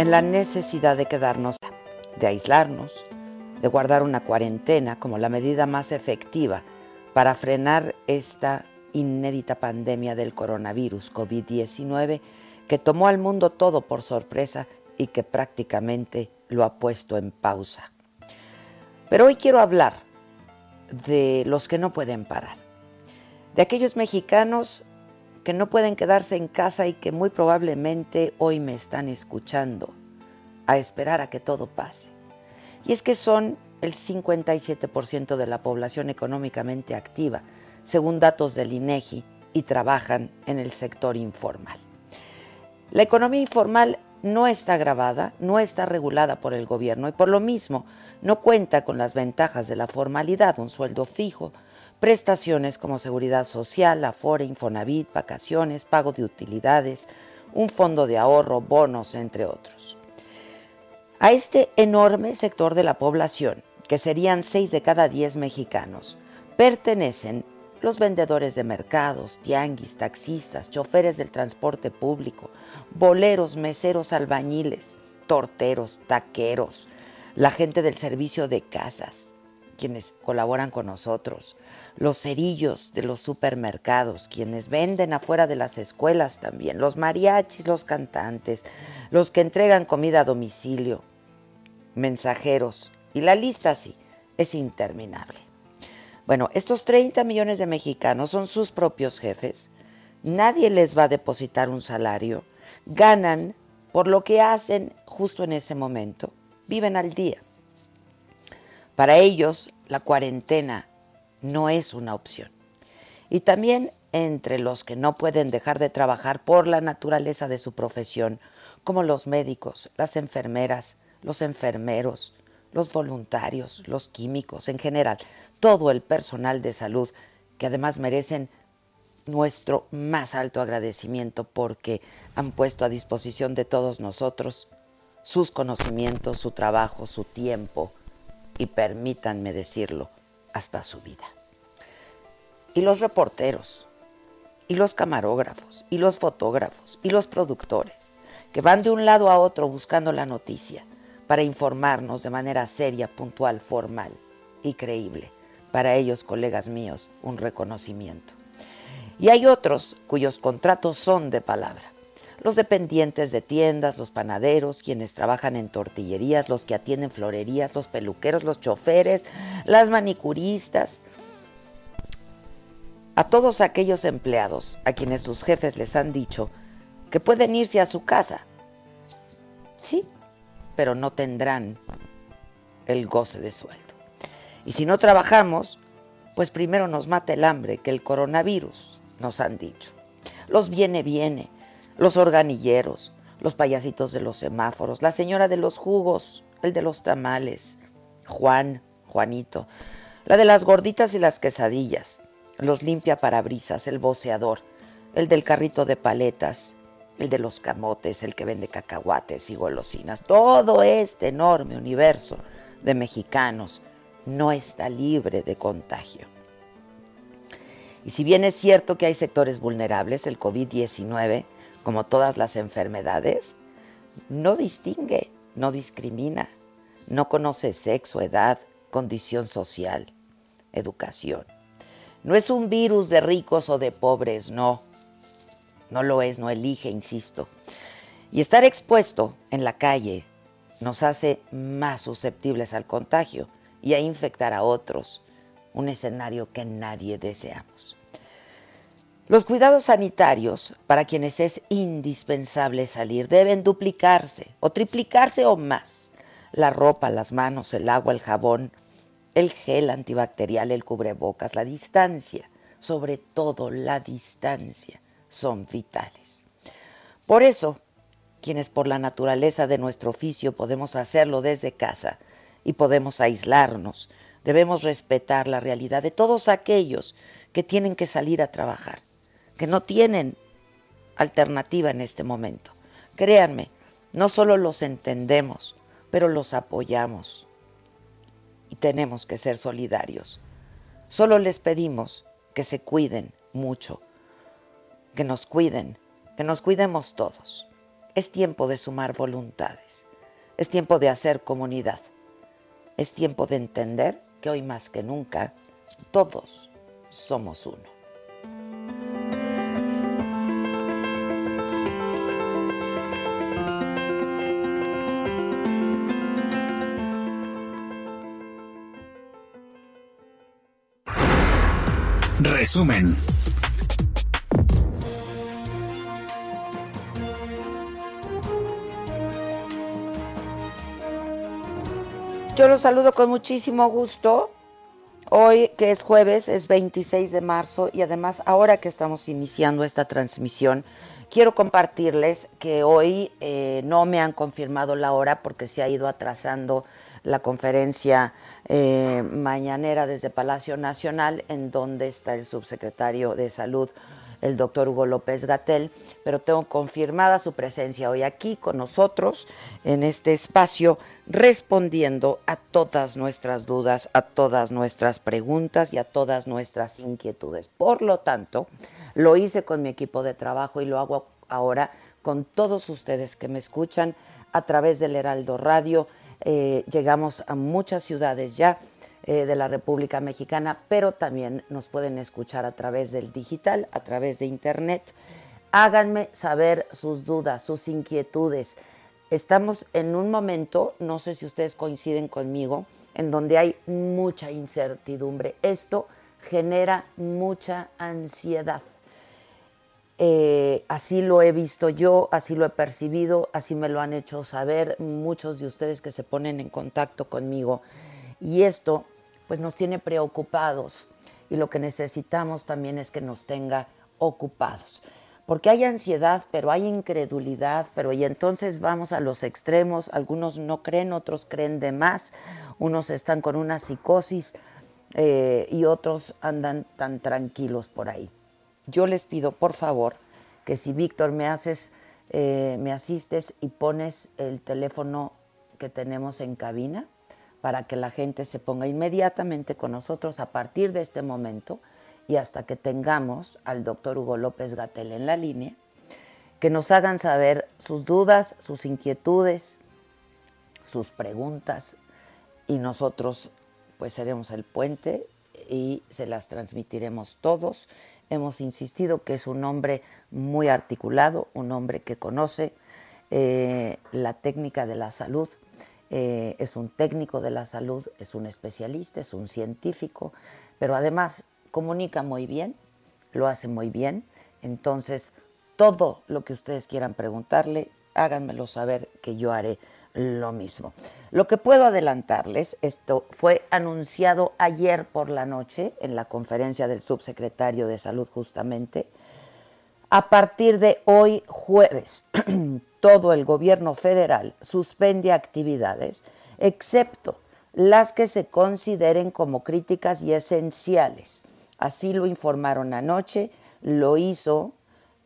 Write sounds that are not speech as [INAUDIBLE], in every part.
En la necesidad de quedarnos, de aislarnos, de guardar una cuarentena como la medida más efectiva para frenar esta inédita pandemia del coronavirus COVID-19 que tomó al mundo todo por sorpresa y que prácticamente lo ha puesto en pausa. Pero hoy quiero hablar de los que no pueden parar, de aquellos mexicanos que no pueden quedarse en casa y que muy probablemente hoy me están escuchando a esperar a que todo pase. Y es que son el 57% de la población económicamente activa, según datos del INEGI, y trabajan en el sector informal. La economía informal no está grabada, no está regulada por el gobierno y por lo mismo no cuenta con las ventajas de la formalidad, un sueldo fijo, prestaciones como seguridad social, afore, infonavit, vacaciones, pago de utilidades, un fondo de ahorro, bonos, entre otros. A este enorme sector de la población, que serían 6 de cada 10 mexicanos, pertenecen los vendedores de mercados, tianguis, taxistas, choferes del transporte público, boleros, meseros, albañiles, torteros, taqueros, la gente del servicio de casas, quienes colaboran con nosotros, los cerillos de los supermercados, quienes venden afuera de las escuelas también, los mariachis, los cantantes, los que entregan comida a domicilio, mensajeros, y la lista sí es interminable. Bueno, estos 30 millones de mexicanos son sus propios jefes, nadie les va a depositar un salario, ganan por lo que hacen justo en ese momento, viven al día. Para ellos, la cuarentena no es una opción. Y también entre los que no pueden dejar de trabajar por la naturaleza de su profesión, como los médicos, las enfermeras, los enfermeros, los voluntarios, los químicos, en general, todo el personal de salud, que además merecen nuestro más alto agradecimiento porque han puesto a disposición de todos nosotros sus conocimientos, su trabajo, su tiempo y permítanme decirlo, hasta su vida. Y los reporteros, y los camarógrafos, y los fotógrafos, y los productores, que van de un lado a otro buscando la noticia para informarnos de manera seria, puntual, formal y creíble. Para ellos, colegas míos, un reconocimiento. Y hay otros cuyos contratos son de palabra. Los dependientes de tiendas, los panaderos, quienes trabajan en tortillerías, los que atienden florerías, los peluqueros, los choferes, las manicuristas. A todos aquellos empleados a quienes sus jefes les han dicho que pueden irse a su casa. Sí, pero no tendrán el goce de sueldo. Y si no trabajamos, pues primero nos mata el hambre que el coronavirus, nos han dicho. Los viene, viene, los organilleros, los payasitos de los semáforos, la señora de los jugos, el de los tamales, Juan, Juanito, la de las gorditas y las quesadillas, los limpia parabrisas, el boceador, el del carrito de paletas, el de los camotes, el que vende cacahuates y golosinas. Todo este enorme universo de mexicanos no está libre de contagio. Y si bien es cierto que hay sectores vulnerables, el COVID-19, como todas las enfermedades, no distingue, no discrimina, no conoce sexo, edad, condición social, educación. No es un virus de ricos o de pobres, no no lo es, no elige, insisto. Y estar expuesto en la calle nos hace más susceptibles al contagio y a infectar a otros, un escenario que nadie deseamos. Los cuidados sanitarios para quienes es indispensable salir deben duplicarse o triplicarse o más. La ropa, las manos, el agua, el jabón, el gel antibacterial, el cubrebocas, la distancia, sobre todo la distancia, son vitales. Por eso, quienes por la naturaleza de nuestro oficio podemos hacerlo desde casa y podemos aislarnos, debemos respetar la realidad de todos aquellos que tienen que salir a trabajar que no tienen alternativa en este momento. Créanme, no solo los entendemos, pero los apoyamos y tenemos que ser solidarios. Solo les pedimos que se cuiden mucho, que nos cuiden, que nos cuidemos todos. Es tiempo de sumar voluntades, es tiempo de hacer comunidad, es tiempo de entender que hoy más que nunca todos somos uno. Resumen. Yo los saludo con muchísimo gusto. Hoy, que es jueves, es 26 de marzo y además ahora que estamos iniciando esta transmisión, quiero compartirles que hoy eh, no me han confirmado la hora porque se ha ido atrasando la conferencia eh, mañanera desde Palacio Nacional, en donde está el subsecretario de Salud, el doctor Hugo López Gatel, pero tengo confirmada su presencia hoy aquí con nosotros en este espacio, respondiendo a todas nuestras dudas, a todas nuestras preguntas y a todas nuestras inquietudes. Por lo tanto, lo hice con mi equipo de trabajo y lo hago ahora con todos ustedes que me escuchan a través del Heraldo Radio eh, llegamos a muchas ciudades ya eh, de la República Mexicana, pero también nos pueden escuchar a través del digital, a través de Internet. Háganme saber sus dudas, sus inquietudes. Estamos en un momento, no sé si ustedes coinciden conmigo, en donde hay mucha incertidumbre. Esto genera mucha ansiedad. Eh, así lo he visto yo, así lo he percibido, así me lo han hecho saber muchos de ustedes que se ponen en contacto conmigo. Y esto pues nos tiene preocupados y lo que necesitamos también es que nos tenga ocupados. Porque hay ansiedad, pero hay incredulidad, pero y entonces vamos a los extremos, algunos no creen, otros creen de más, unos están con una psicosis eh, y otros andan tan tranquilos por ahí yo les pido por favor que si Víctor me haces, eh, me asistes y pones el teléfono que tenemos en cabina para que la gente se ponga inmediatamente con nosotros a partir de este momento y hasta que tengamos al doctor Hugo López Gatel en la línea, que nos hagan saber sus dudas, sus inquietudes, sus preguntas y nosotros pues seremos el puente y se las transmitiremos todos hemos insistido que es un hombre muy articulado, un hombre que conoce eh, la técnica de la salud, eh, es un técnico de la salud, es un especialista, es un científico, pero además comunica muy bien, lo hace muy bien, entonces todo lo que ustedes quieran preguntarle, háganmelo saber que yo haré lo mismo. Lo que puedo adelantarles, esto fue anunciado ayer por la noche en la conferencia del subsecretario de Salud justamente. A partir de hoy jueves, [CLEARS THROAT] todo el gobierno federal suspende actividades, excepto las que se consideren como críticas y esenciales. Así lo informaron anoche, lo hizo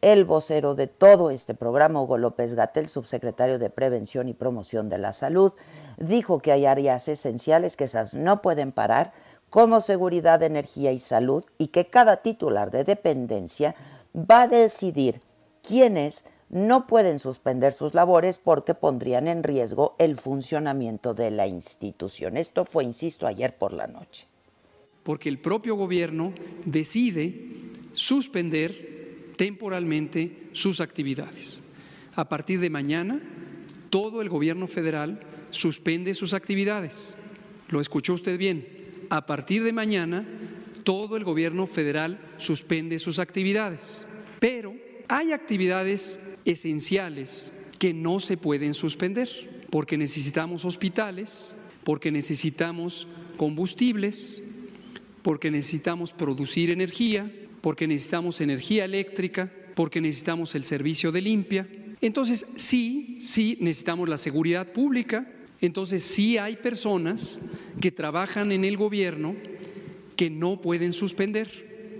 el vocero de todo este programa, Hugo López Gatel, subsecretario de Prevención y Promoción de la Salud, dijo que hay áreas esenciales que esas no pueden parar, como seguridad, energía y salud, y que cada titular de dependencia va a decidir quiénes no pueden suspender sus labores porque pondrían en riesgo el funcionamiento de la institución. Esto fue, insisto, ayer por la noche. Porque el propio gobierno decide suspender temporalmente sus actividades. A partir de mañana, todo el gobierno federal suspende sus actividades. Lo escuchó usted bien. A partir de mañana, todo el gobierno federal suspende sus actividades. Pero hay actividades esenciales que no se pueden suspender, porque necesitamos hospitales, porque necesitamos combustibles, porque necesitamos producir energía, porque necesitamos energía eléctrica, porque necesitamos el servicio de limpia. Entonces, sí, sí necesitamos la seguridad pública. Entonces, sí hay personas que trabajan en el gobierno que no pueden suspender.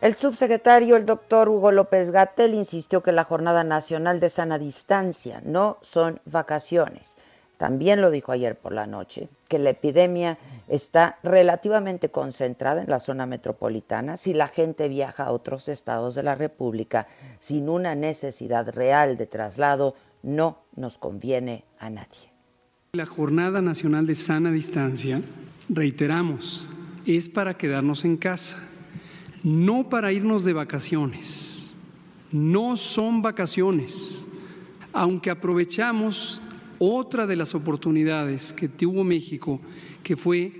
El subsecretario, el doctor Hugo López Gatel, insistió que la Jornada Nacional de Sana Distancia no son vacaciones. También lo dijo ayer por la noche, que la epidemia está relativamente concentrada en la zona metropolitana. Si la gente viaja a otros estados de la República sin una necesidad real de traslado, no nos conviene a nadie. La Jornada Nacional de Sana Distancia, reiteramos, es para quedarnos en casa no para irnos de vacaciones, no son vacaciones, aunque aprovechamos otra de las oportunidades que tuvo México, que fue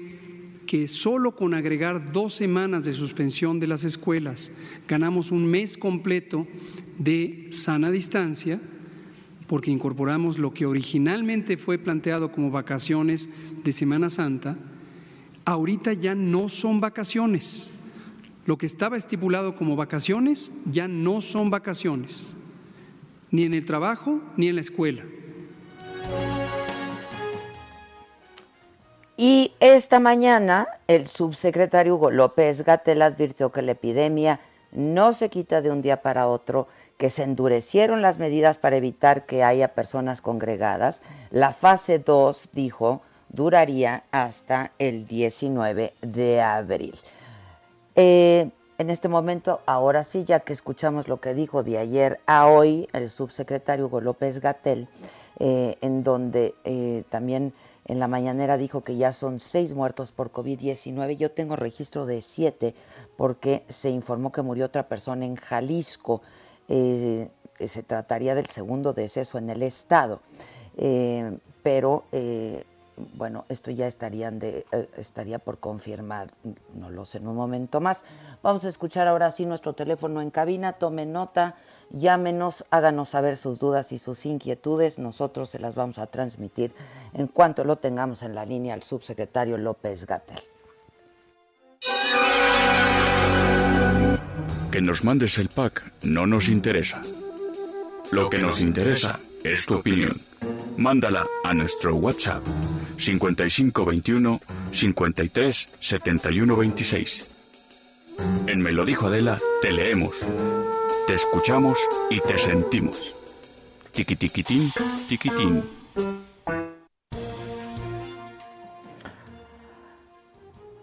que solo con agregar dos semanas de suspensión de las escuelas ganamos un mes completo de sana distancia, porque incorporamos lo que originalmente fue planteado como vacaciones de Semana Santa, ahorita ya no son vacaciones lo que estaba estipulado como vacaciones ya no son vacaciones, ni en el trabajo ni en la escuela. Y esta mañana el subsecretario Hugo López Gatel advirtió que la epidemia no se quita de un día para otro, que se endurecieron las medidas para evitar que haya personas congregadas. La fase 2, dijo, duraría hasta el 19 de abril. Eh, en este momento, ahora sí, ya que escuchamos lo que dijo de ayer a hoy el subsecretario Hugo López Gatel, eh, en donde eh, también en la mañanera dijo que ya son seis muertos por COVID-19. Yo tengo registro de siete porque se informó que murió otra persona en Jalisco. se trataría del segundo deceso en el estado. pero bueno, esto ya eh, estaría por confirmar, no lo sé en un momento más. Vamos a escuchar ahora sí nuestro teléfono en cabina, tome nota, llámenos, háganos saber sus dudas y sus inquietudes, nosotros se las vamos a transmitir en cuanto lo tengamos en la línea al subsecretario López Gatel. Que nos mandes el pack no nos interesa. Lo que nos interesa es tu opinión. Mándala a nuestro WhatsApp 5521 53 71 26. En Me lo dijo Adela, te leemos, te escuchamos y te sentimos. Tiquitiquitín, tiquitín.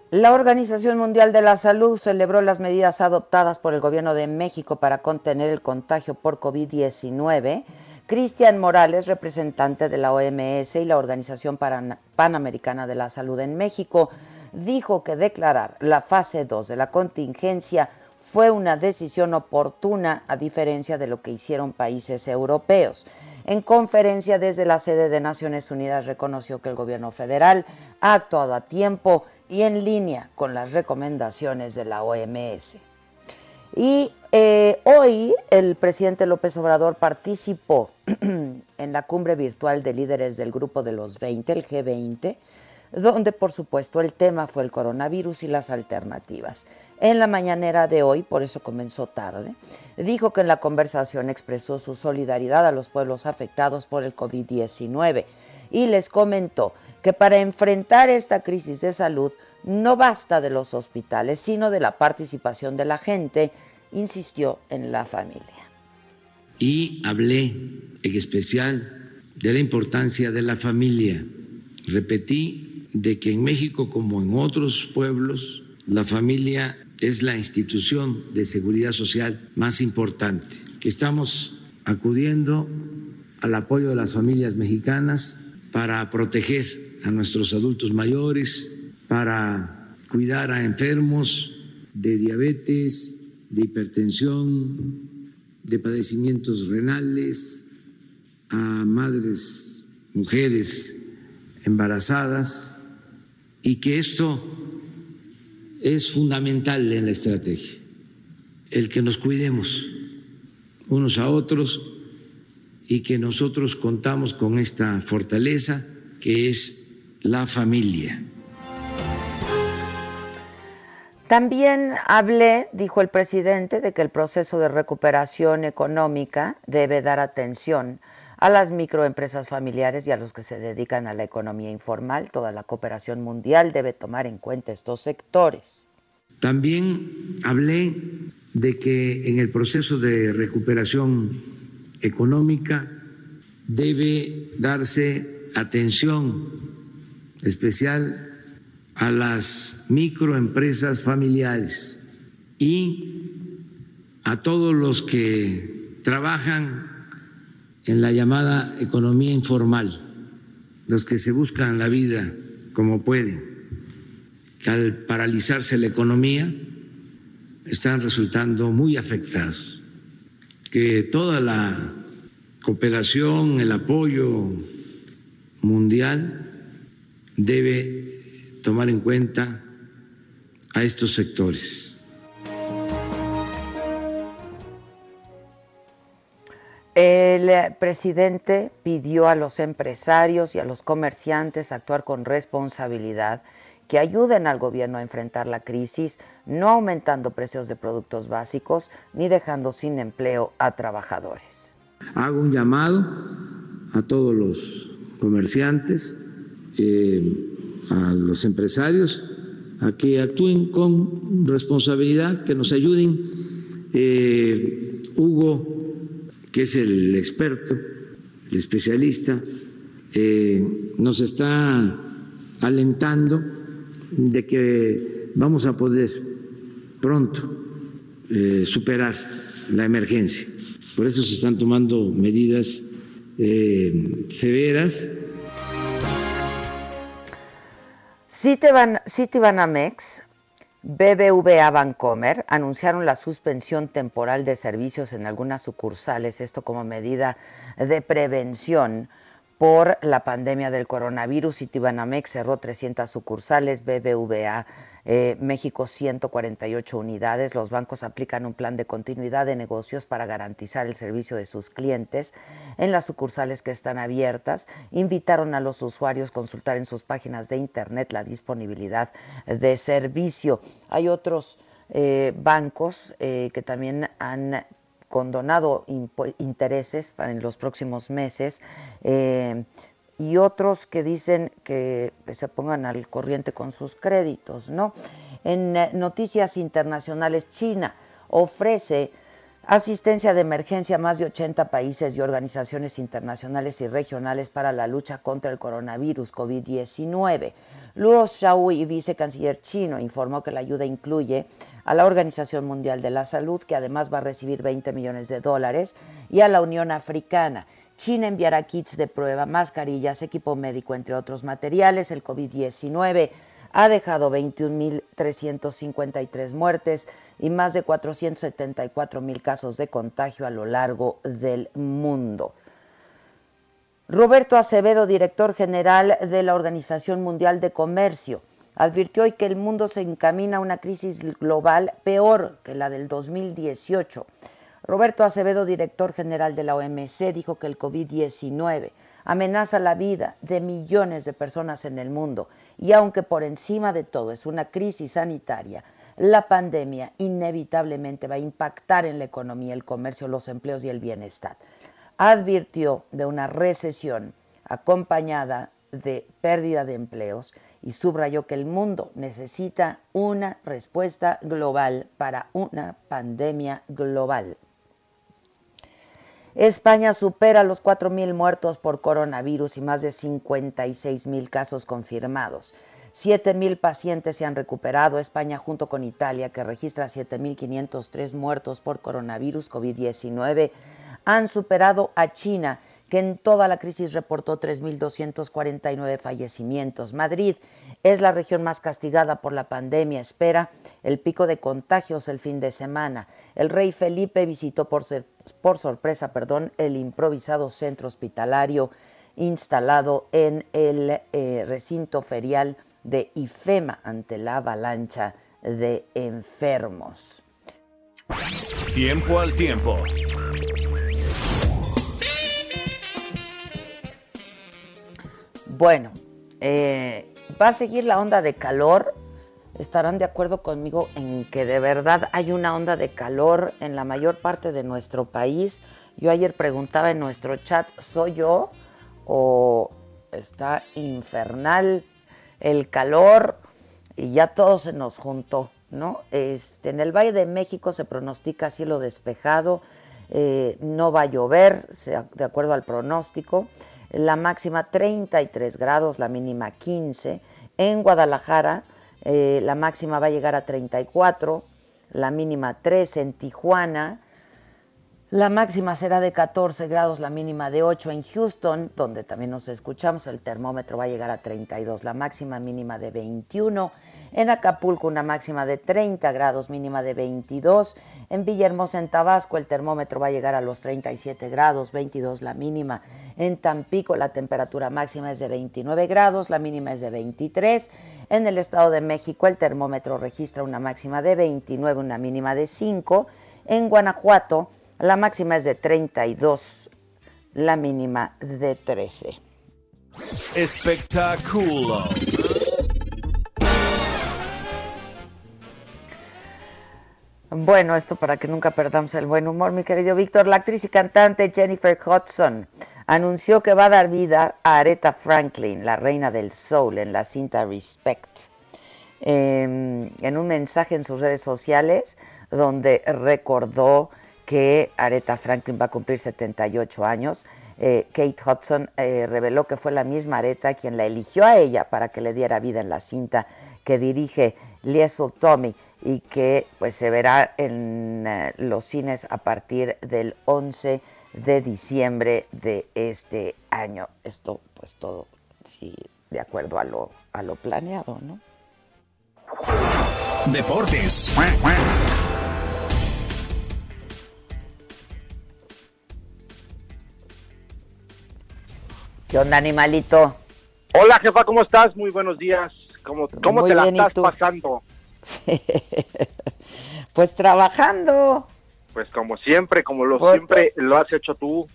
La Organización Mundial de la Salud celebró las medidas adoptadas por el gobierno de México para contener el contagio por COVID-19 Cristian Morales, representante de la OMS y la Organización Panamericana de la Salud en México, dijo que declarar la fase 2 de la contingencia fue una decisión oportuna a diferencia de lo que hicieron países europeos. En conferencia desde la sede de Naciones Unidas reconoció que el gobierno federal ha actuado a tiempo y en línea con las recomendaciones de la OMS. Y eh, hoy el presidente López Obrador participó [CLEARS THROAT] en la cumbre virtual de líderes del grupo de los 20, el G20, donde por supuesto el tema fue el coronavirus y las alternativas. En la mañanera de hoy, por eso comenzó tarde, dijo que en la conversación expresó su solidaridad a los pueblos afectados por el COVID-19 y les comentó que para enfrentar esta crisis de salud no basta de los hospitales, sino de la participación de la gente, insistió en la familia. Y hablé en especial de la importancia de la familia. Repetí de que en México, como en otros pueblos, la familia es la institución de seguridad social más importante, que estamos acudiendo al apoyo de las familias mexicanas para proteger a nuestros adultos mayores, para cuidar a enfermos, de diabetes, de hipertensión, de padecimientos renales, a madres, mujeres embarazadas, y que esto es fundamental en la estrategia, el que nos cuidemos unos a otros y que nosotros contamos con esta fortaleza que es la familia. También hablé, dijo el presidente, de que el proceso de recuperación económica debe dar atención a las microempresas familiares y a los que se dedican a la economía informal. Toda la cooperación mundial debe tomar en cuenta estos sectores. También hablé de que en el proceso de recuperación económica debe darse atención especial a las microempresas familiares y a todos los que trabajan en la llamada economía informal, los que se buscan la vida como pueden, que al paralizarse la economía están resultando muy afectados, que toda la cooperación, el apoyo mundial debe tomar en cuenta a estos sectores. El presidente pidió a los empresarios y a los comerciantes actuar con responsabilidad, que ayuden al gobierno a enfrentar la crisis, no aumentando precios de productos básicos ni dejando sin empleo a trabajadores. Hago un llamado a todos los comerciantes. Eh, a los empresarios a que actúen con responsabilidad, que nos ayuden. Eh, Hugo, que es el experto, el especialista, eh, nos está alentando de que vamos a poder pronto eh, superar la emergencia. Por eso se están tomando medidas severas Citibanamex, BBVA Bancomer anunciaron la suspensión temporal de servicios en algunas sucursales, esto como medida de prevención por la pandemia del coronavirus. Citibanamex cerró 300 sucursales, BBVA eh, México 148 unidades. Los bancos aplican un plan de continuidad de negocios para garantizar el servicio de sus clientes en las sucursales que están abiertas. Invitaron a los usuarios a consultar en sus páginas de internet la disponibilidad de servicio. Hay otros eh, bancos eh, que también han condonado intereses en los próximos meses y otros que dicen que se pongan al corriente con sus créditos, ¿no? En eh, noticias internacionales, China ofrece asistencia de emergencia a más de 80 países y organizaciones internacionales y regionales para la lucha contra el coronavirus COVID-19. Luo Xiaoyi, vicecanciller chino, informó que la ayuda incluye a la Organización Mundial de la Salud, que además va a recibir 20 millones de dólares, y a la Unión Africana. China enviará kits de prueba, mascarillas, equipo médico, entre otros materiales. El COVID-19 ha dejado 21.353 muertes y más de 474.000 casos de contagio a lo largo del mundo. Roberto Acevedo, director general de la Organización Mundial de Comercio, advirtió hoy que el mundo se encamina a una crisis global peor que la del 2018 Roberto Acevedo, director general de la OMC, dijo que el COVID-19 amenaza la vida de millones de personas en el mundo y aunque por encima de todo es una crisis sanitaria, la pandemia inevitablemente va a impactar en la economía, el comercio, los empleos y el bienestar. Advirtió de una recesión acompañada de pérdida de empleos y subrayó que el mundo necesita una respuesta global para una pandemia global. España supera los 4.000 muertos por coronavirus y más de 56.000 casos confirmados. 7.000 pacientes se han recuperado. España, junto con Italia, que registra 7.503 muertos por coronavirus COVID-19, han superado a China, que en toda la crisis reportó 3.249 fallecimientos. Madrid es la región más castigada por la pandemia. Espera el pico de contagios el fin de semana. El rey Felipe visitó por, sorpresa perdón, el improvisado centro hospitalario instalado en el eh, recinto ferial de IFEMA ante la avalancha de enfermos. Tiempo al tiempo. Bueno, eh, va a seguir la onda de calor. Estarán de acuerdo conmigo en que de verdad hay una onda de calor en la mayor parte de nuestro país. Yo ayer preguntaba en nuestro chat, ¿soy yo o está infernal el calor y ya todo se nos juntó, ¿no? Este, en el Valle de México se pronostica cielo despejado, eh, no va a llover, de acuerdo al pronóstico la máxima 33 grados, la mínima 15. En Guadalajara eh, la máxima va a llegar a 34, la mínima 3 en Tijuana. La máxima será de 14 grados, la mínima de 8 en Houston, donde también nos escuchamos, el termómetro va a llegar a 32, la máxima mínima de 21. En Acapulco una máxima de 30 grados, mínima de 22. En Villahermosa, en Tabasco, el termómetro va a llegar a los 37 grados, 22 la mínima. En Tampico la temperatura máxima es de 29 grados, la mínima es de 23. En el Estado de México el termómetro registra una máxima de 29, una mínima de 5. En Guanajuato la máxima es de 32, la mínima de 13. Espectáculo. Bueno, esto para que nunca perdamos el buen humor, mi querido Víctor. La actriz y cantante Jennifer Hudson anunció que va a dar vida a Aretha Franklin, la reina del soul, en la cinta Respect. Em, en un mensaje en sus redes sociales, donde recordó que Aretha Franklin va a cumplir 78 años. Eh, Kate Hudson eh, reveló que fue la misma Aretha quien la eligió a ella para que le diera vida en la cinta que dirige Liesl Tommy y que pues se verá en eh, los cines a partir del 11 de diciembre de este año. Esto pues todo sí de acuerdo a lo a lo planeado, ¿no? Deportes. ¿Qué onda, animalito? Hola, jefa, ¿cómo estás? Muy buenos días. ¿Cómo, cómo te la estás pasando? [LAUGHS] pues trabajando. Pues como siempre, como lo pues siempre lo has hecho tú.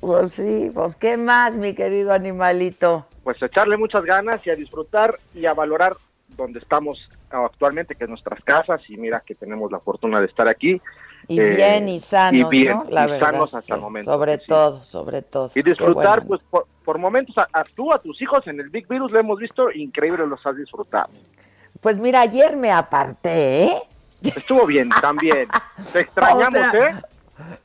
Pues sí, pues qué más, mi querido animalito. Pues echarle muchas ganas y a disfrutar y a valorar donde estamos actualmente, que es nuestras casas, y mira que tenemos la fortuna de estar aquí y eh, bien y sanos, y bien, ¿no? La y sanos hasta el momento. Sobre todo, sobre todo. Y disfrutar, pues, por, momentos, a, tú, a tus hijos en el Big Virus lo hemos visto, increíble, los has disfrutado. Pues mira, ayer me aparté, ¿eh? Estuvo bien, también. [LAUGHS] Te extrañamos, ¿eh?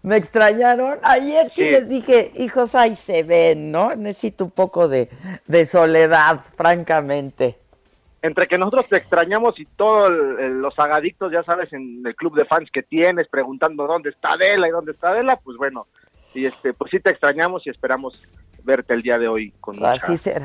Me extrañaron. Ayer sí, les dije, hijos, ahí se ven, ¿no? Necesito un poco de, de soledad, francamente entre que nosotros te extrañamos y todos los agadictos, ya sabes, en el club de fans que tienes, preguntando dónde está Adela y dónde está Adela, pues bueno, y este, pues sí te extrañamos y esperamos verte el día de hoy con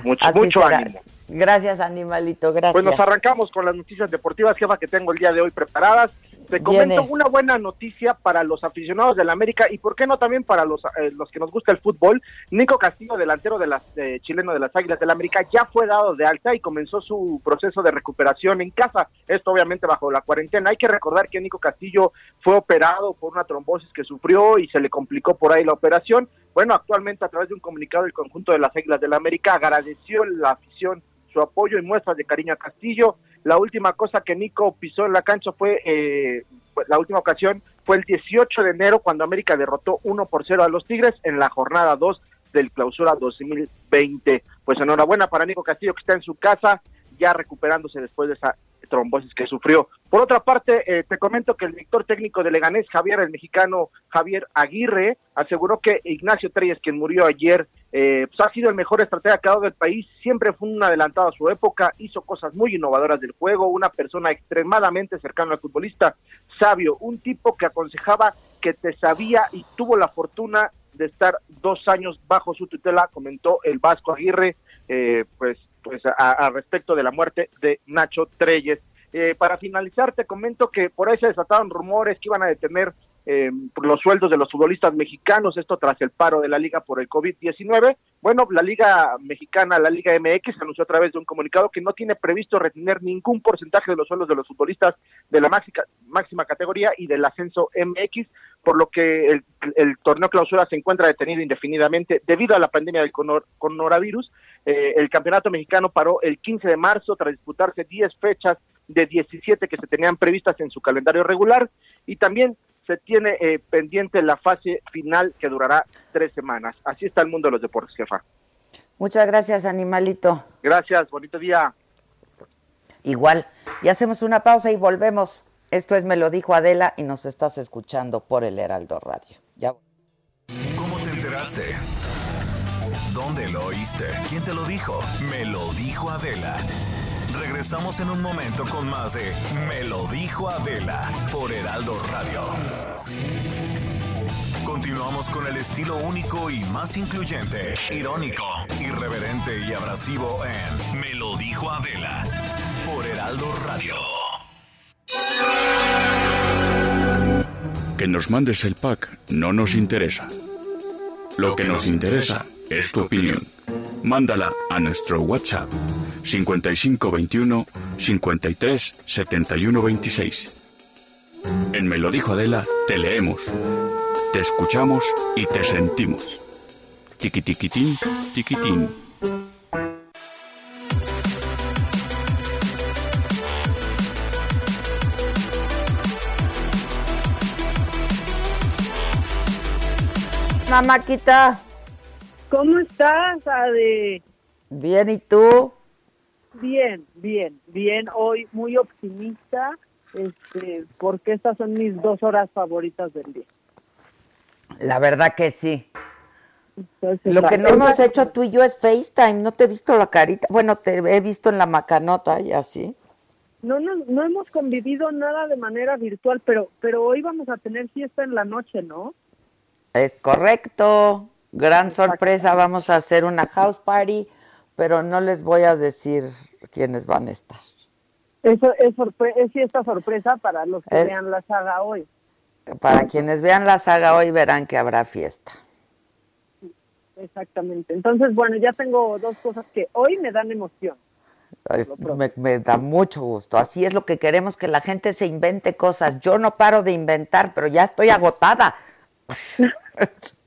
mucho, mucho ánimo. Gracias, animalito, gracias. Pues nos arrancamos con las noticias deportivas, jefa, que tengo el día de hoy preparadas. Te comento una buena noticia para los aficionados del América y por qué no también para los, eh, los que nos gusta el fútbol. Nico Castillo, delantero de las, eh, chileno de las Águilas del América, ya fue dado de alta y comenzó su proceso de recuperación en casa. Esto obviamente bajo la cuarentena. Hay que recordar que Nico Castillo fue operado por una trombosis que sufrió y se le complicó por ahí la operación. Bueno, actualmente a través de un comunicado el conjunto de las Águilas del América agradeció la afición su apoyo y muestras de cariño a Castillo. La última cosa que Nico pisó en la cancha fue, eh, la última ocasión fue el 18 de enero cuando América derrotó 1 por 0 a los Tigres en la jornada 2 del clausura 2020. Pues enhorabuena para Nico Castillo que está en su casa ya recuperándose después de esa trombosis que sufrió. Por otra parte, eh, te comento que el director técnico de Leganés, Javier, el mexicano Javier Aguirre, aseguró que Ignacio Treyes, quien murió ayer, eh, pues ha sido el mejor estratega que ha dado del país, siempre fue un adelantado a su época, hizo cosas muy innovadoras del juego, una persona extremadamente cercana al futbolista, sabio, un tipo que aconsejaba que te sabía y tuvo la fortuna de estar dos años bajo su tutela, comentó el Vasco Aguirre, eh, pues, pues a, respecto de la muerte de Nacho Treyes. Eh, para finalizar, te comento que por ahí se desataron rumores que iban a detener eh, los sueldos de los futbolistas mexicanos, esto tras el paro de la liga por el COVID-19. Bueno, la liga mexicana, la liga MX, anunció a través de un comunicado que no tiene previsto retener ningún porcentaje de los sueldos de los futbolistas de la máxima, máxima categoría y del ascenso MX, por lo que el, torneo clausura se encuentra detenido indefinidamente debido a la pandemia del coronavirus. Eh, el campeonato mexicano paró el 15 de marzo tras disputarse 10 fechas de 17 que se tenían previstas en su calendario regular y también se tiene eh, pendiente la fase final que durará tres semanas. Así está el mundo de los deportes, jefa. Muchas gracias, animalito. Gracias, bonito día. Igual. Y hacemos una pausa y volvemos. Esto es Me lo dijo Adela y nos estás escuchando por el Heraldo Radio. Ya. ¿Cómo te enteraste? ¿Dónde lo oíste? ¿Quién te lo dijo? Me lo dijo Adela. Regresamos en un momento con más de Me lo dijo Adela por Heraldo Radio. Continuamos con el estilo único y más incluyente, irónico, irreverente y abrasivo en Me lo dijo Adela por Heraldo Radio. Que nos mandes el pack no nos interesa. Lo que nos interesa es tu opinión. Mándala a nuestro WhatsApp 5521 53 71 26. En Me lo dijo Adela, te leemos, te escuchamos y te sentimos. Tiquitiquitín, tiquitín. Mamáquita. ¿Cómo estás, Ade? Bien, ¿y tú? Bien, bien, bien. Hoy muy optimista, este, porque estas son mis dos horas favoritas del día. La verdad que sí. Lo que no hemos hecho tú y yo es FaceTime, no te he visto la carita. Bueno, te he visto en la macanota y así. No, no, no hemos convivido nada de manera virtual, pero, pero hoy vamos a tener fiesta en la noche, ¿no? Es correcto. Gran sorpresa, vamos a hacer una house party, pero no les voy a decir quiénes van a estar. Eso es, es esta sorpresa para los que vean la saga hoy. Para quienes vean la saga hoy verán que habrá fiesta. Exactamente. Entonces, bueno, ya tengo dos cosas que hoy me dan emoción. me, me, da mucho gusto. Así es lo que queremos, que la gente se invente cosas. Yo no paro de inventar, pero ya estoy agotada. [LAUGHS]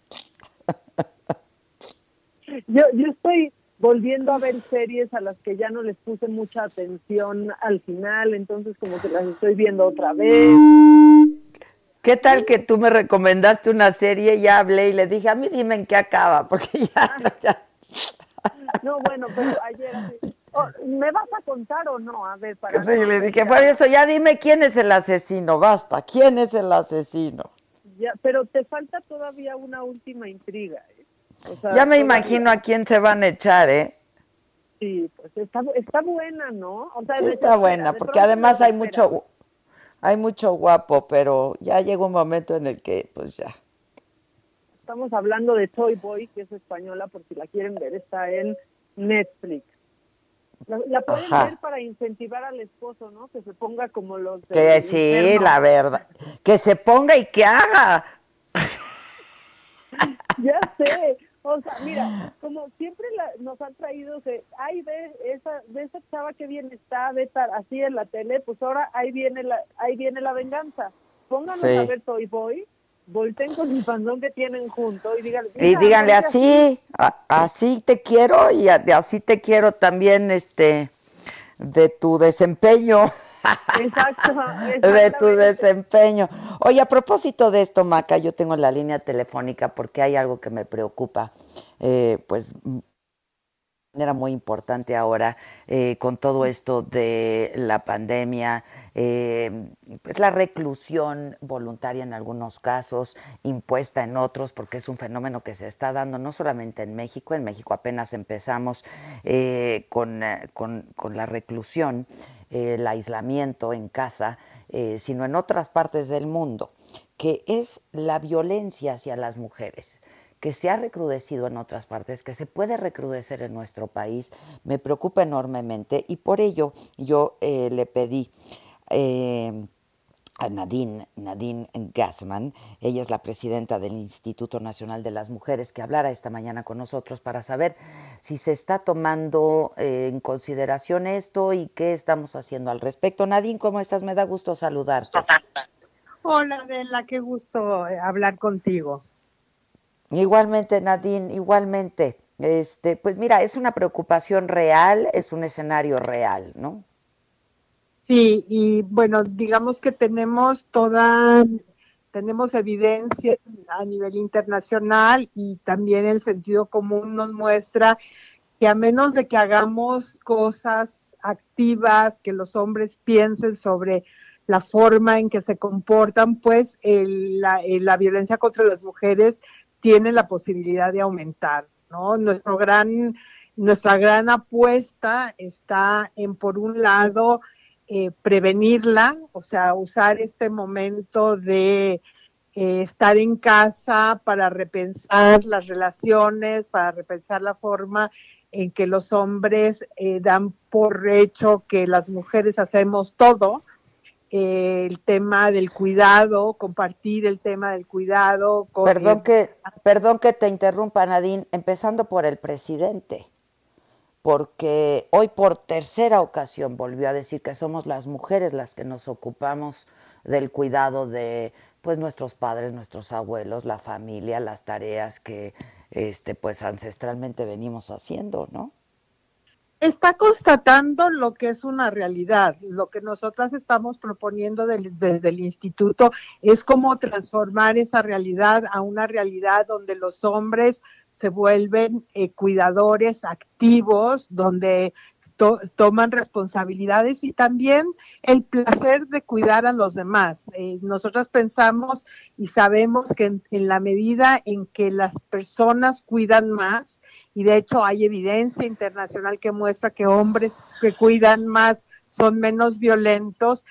yo, yo estoy volviendo a ver series a las que ya no les puse mucha atención al final, entonces como que las estoy viendo otra vez. ¿Qué tal que tú me recomendaste una serie ya hablé y le dije, a mí dime en qué acaba? [LAUGHS] Porque ya... No, bueno, pero ayer... Oh, ¿Me vas a contar o no? A ver, para... [LAUGHS] Sí, le dije, por eso ya dime quién es el asesino, basta, ¿quién es el asesino? Ya, pero te falta todavía una última intriga. ¿eh? Ya me imagino a quién se van a echar, ¿eh? Sí, pues está, está buena, ¿no? sí, está buena, porque además hay mucho, hay mucho guapo, pero ya llega un momento en el que, pues ya. Estamos hablando de Toy Boy, que es española, por si la quieren ver, está en Netflix. La, pueden ver para incentivar al esposo, ¿no? Que se ponga como los... que sí, la verdad. Que se ponga y que haga. [LAUGHS] ya sé. O sea, mira, como siempre nos han traído que, ay, ve esa, ve esa chava que bien está, ve así en la tele, pues ahora ahí viene la, ahí viene la venganza. Pónganos a ver Toy Boy, volten con el pandón que tienen junto y díganle. Y díganle así, así te quiero y así te quiero también, este, de tu desempeño. Exacto, [LAUGHS] de tu desempeño. Oye, a propósito de esto, Maca, yo tengo la línea telefónica porque hay algo que me preocupa, eh, pues era muy importante ahora eh, con todo esto de la pandemia, eh, pues la reclusión voluntaria en algunos casos, impuesta en otros, porque es un fenómeno que se está dando no solamente en México, en México apenas empezamos con, con, con la reclusión el aislamiento en casa, eh, sino en otras partes del mundo, que es la violencia hacia las mujeres, que se ha recrudecido en otras partes, que se puede recrudecer en nuestro país, me preocupa enormemente y por ello yo eh, le pedí eh, a Nadine, Nadine Gassman, ella es la presidenta del Instituto Nacional de las Mujeres, que hablara esta mañana con nosotros para saber si se está tomando eh, en consideración esto y qué estamos haciendo al respecto. Nadine, ¿cómo estás? Me da gusto saludarte. Hola, Adela, qué gusto hablar contigo. Igualmente, Nadine, igualmente. Este, pues mira, es una preocupación real, es un escenario real, ¿no? Sí, y bueno, digamos que tenemos toda, tenemos evidencia a nivel internacional y también el sentido común nos muestra que a menos de que hagamos cosas activas, que los hombres piensen sobre la forma en que se comportan, pues la, la violencia contra las mujeres tiene la posibilidad de aumentar, ¿no? Nuestro gran, nuestra gran apuesta está en, por un lado, eh, prevenirla, o sea, usar este momento de eh, estar en casa para repensar las relaciones, para repensar la forma en que los hombres eh, dan por hecho que las mujeres hacemos todo, el tema del cuidado, compartir el tema del cuidado. perdón, que, perdón que te interrumpa, Nadine, empezando por el presidente, porque hoy por tercera ocasión volvió a decir que somos las mujeres las que nos ocupamos del cuidado de pues nuestros padres, nuestros abuelos, la familia, las tareas que este pues ancestralmente venimos haciendo, ¿no? Está constatando lo que es una realidad. Lo que nosotras estamos proponiendo desde el instituto es cómo transformar esa realidad a una realidad donde los hombres se vuelven eh, cuidadores activos, donde toman responsabilidades y también el placer de cuidar a los demás. Eh, nosotras pensamos y sabemos que en la medida en que las personas cuidan más, y de hecho hay evidencia internacional que muestra que hombres que cuidan más son menos violentos,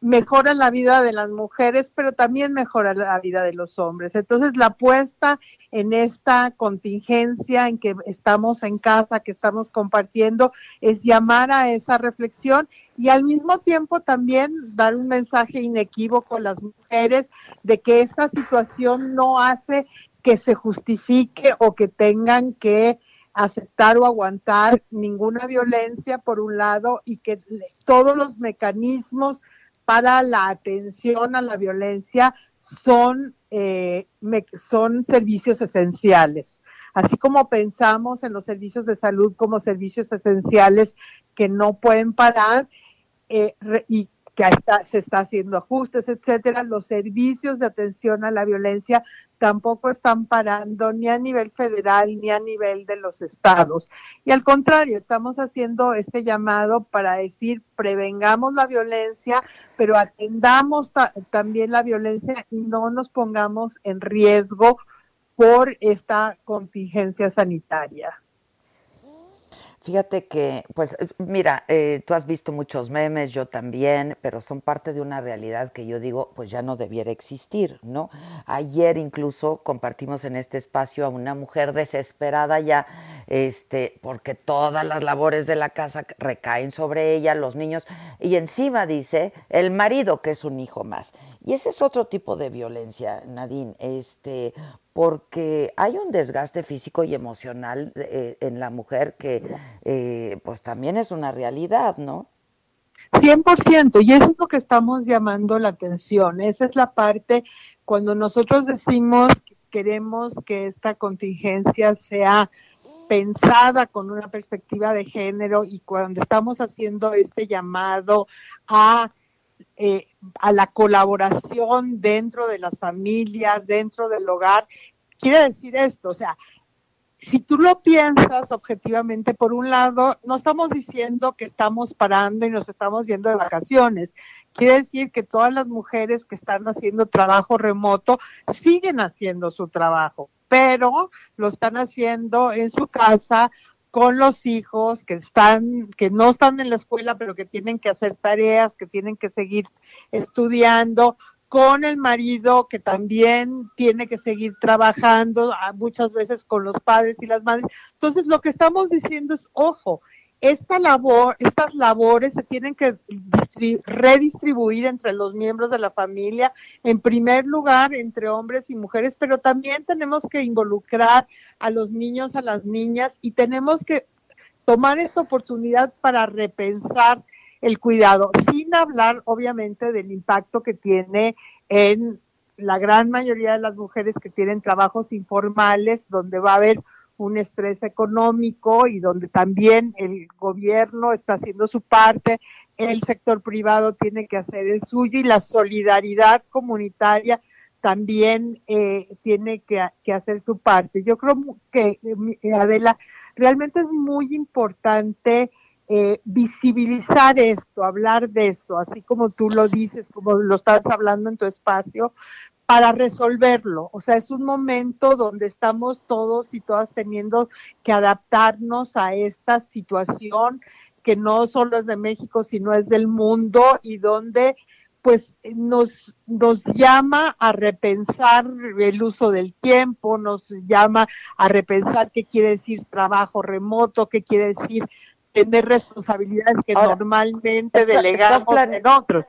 mejora la vida de las mujeres, pero también mejora la vida de los hombres. Entonces, la apuesta en esta contingencia en que estamos en casa, que estamos compartiendo, es llamar a esa reflexión y al mismo tiempo también dar un mensaje inequívoco a las mujeres de que esta situación no hace que se justifique o que tengan que aceptar o aguantar ninguna violencia por un lado y que todos los mecanismos para la atención a la violencia son, eh, son servicios esenciales. Así como pensamos en los servicios de salud como servicios esenciales que no pueden parar eh, y que se está haciendo ajustes, etcétera, los servicios de atención a la violencia tampoco están parando ni a nivel federal ni a nivel de los estados. Y al contrario, estamos haciendo este llamado para decir prevengamos la violencia, pero atendamos también la violencia y no nos pongamos en riesgo por esta contingencia sanitaria. Fíjate que, pues mira, eh, tú has visto muchos memes, yo también, pero son parte de una realidad que yo digo, pues ya no debiera existir, ¿no? Ayer incluso compartimos en este espacio a una mujer desesperada ya, este, porque todas las labores de la casa recaen sobre ella, los niños, y encima dice el marido que es un hijo más. Y ese es otro tipo de violencia, Nadine, este, porque hay un desgaste físico y emocional eh, en la mujer que eh, pues también es una realidad, ¿no? 100%, y eso es lo que estamos llamando la atención. Esa es la parte cuando nosotros decimos que queremos que esta contingencia sea pensada con una perspectiva de género y cuando estamos haciendo este llamado a eh, a la colaboración dentro de las familias, dentro del hogar. Quiere decir esto, o sea, si tú lo piensas objetivamente, por un lado, no estamos diciendo que estamos parando y nos estamos yendo de vacaciones. Quiere decir que todas las mujeres que están haciendo trabajo remoto siguen haciendo su trabajo, pero lo están haciendo en su casa con los hijos que están, que no están en la escuela, pero que tienen que hacer tareas, que tienen que seguir estudiando, con el marido que también tiene que seguir trabajando, muchas veces con los padres y las madres. Entonces, lo que estamos diciendo es, ojo, esta labor, estas labores se tienen que redistribuir entre los miembros de la familia, en primer lugar entre hombres y mujeres, pero también tenemos que involucrar a los niños, a las niñas y tenemos que tomar esta oportunidad para repensar el cuidado, sin hablar obviamente del impacto que tiene en la gran mayoría de las mujeres que tienen trabajos informales, donde va a haber un estrés económico y donde también el gobierno está haciendo su parte, el sector privado tiene que hacer el suyo y la solidaridad comunitaria también eh, tiene que, hacer su parte. Yo creo que, eh, Adela, realmente es muy importante eh, visibilizar esto, hablar de eso, así como tú lo dices, como lo estás hablando en tu espacio, para resolverlo. O sea, es un momento donde estamos todos y todas teniendo que adaptarnos a esta situación que no solo es de México, sino es del mundo y donde pues nos, nos llama a repensar el uso del tiempo, nos llama a repensar qué quiere decir trabajo remoto, qué quiere decir tener responsabilidades que normalmente delegamos en otros.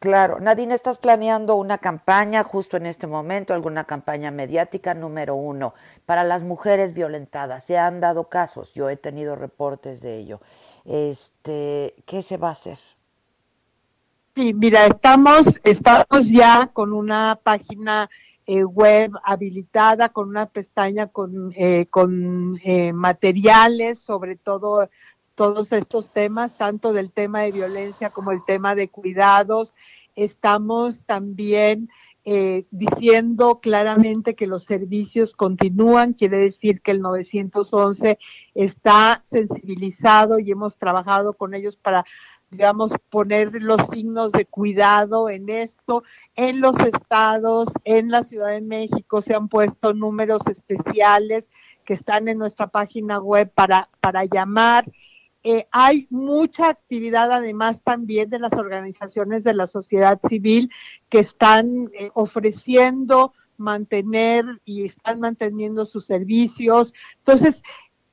Claro, Nadine, ¿estás planeando una campaña justo en este momento, alguna campaña mediática número uno para las mujeres violentadas? Se han dado casos, yo he tenido reportes de ello. Este, ¿Qué se va a hacer? Sí, mira, estamos, estamos ya con una página eh, web habilitada, con una pestaña con, eh, con eh, materiales sobre todo todos estos temas, tanto del tema de violencia como el tema de cuidados estamos también eh, diciendo claramente que los servicios continúan, quiere decir que el 911 está sensibilizado y hemos trabajado con ellos para digamos, poner los signos de cuidado en esto. En los estados, en la Ciudad de México se han puesto números especiales que están en nuestra página web para, para llamar eh, hay mucha actividad además también de las organizaciones de la sociedad civil que están eh, ofreciendo mantener y están manteniendo sus servicios. Entonces,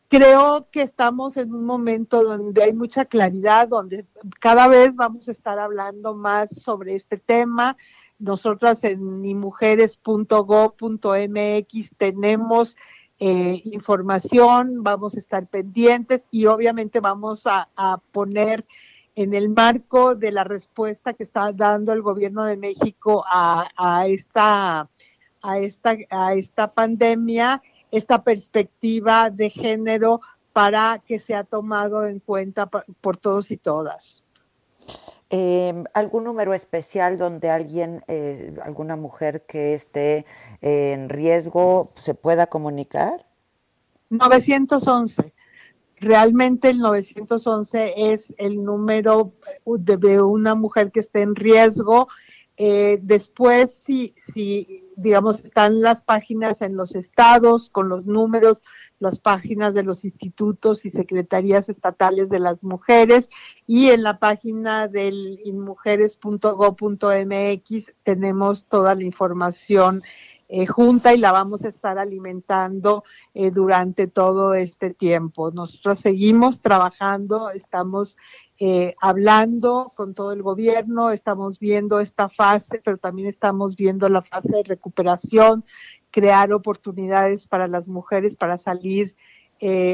creo que estamos en un momento donde hay mucha claridad, donde cada vez vamos a estar hablando más sobre este tema. Nosotras en mimujeres.go.mx tenemos eh, información, vamos a estar pendientes y obviamente vamos a, poner en el marco de la respuesta que está dando el gobierno de México a, esta a esta a esta pandemia esta perspectiva de género para que sea tomado en cuenta por todos y todas. Eh, ¿Algún número especial donde alguien, eh, alguna mujer que esté en riesgo se pueda comunicar? 911. Realmente el 911 es el número de una mujer que esté en riesgo. Eh, después, si, si, digamos, están las páginas en los estados con los números, las páginas de los institutos y secretarías estatales de las mujeres y en la página del inmujeres.go.mx tenemos toda la información eh, junta y la vamos a estar alimentando eh, durante todo este tiempo. Nosotros seguimos trabajando, estamos eh, hablando con todo el gobierno, estamos viendo esta fase, pero también estamos viendo la fase de recuperación crear oportunidades para las mujeres para salir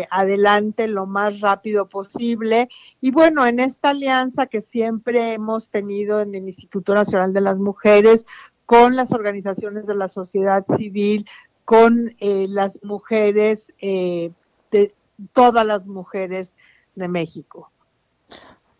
adelante lo más rápido posible. Y bueno, en esta alianza que siempre hemos tenido en el Instituto Nacional de las Mujeres, con las organizaciones de la sociedad civil, con eh, las mujeres, eh, de todas las mujeres de México.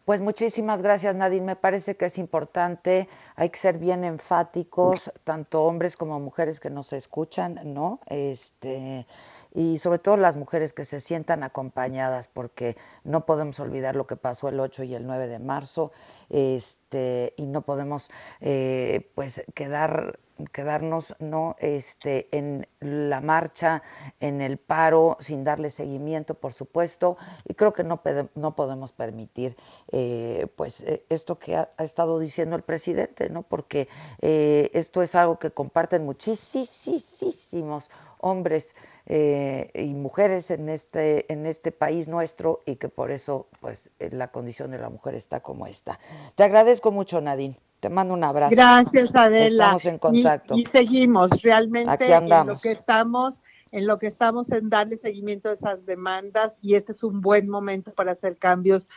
Pues muchísimas gracias, Nadine. Me parece que es importante, hay que ser bien enfáticos, tanto hombres como mujeres que nos escuchan, ¿no? Este, y sobre todo las mujeres que se sientan acompañadas, porque no podemos olvidar lo que pasó el 8 y el 9 de marzo, este, y no podemos eh, pues quedar quedarnos no este en la marcha, en el paro, sin darle seguimiento, por supuesto, y creo que no, no podemos permitir eh, pues eh, esto que ha, estado diciendo el presidente, ¿no? Porque eh, esto es algo que comparten muchísimos hombres eh, y mujeres en este, en este país nuestro y que por eso pues la condición de la mujer está como está. Te agradezco mucho, Nadine. Te mando un abrazo. Gracias, Adela. Estamos en contacto. Y, seguimos realmente Aquí andamos. en lo que estamos en lo que estamos en darle seguimiento a esas demandas y este es un buen momento para hacer cambios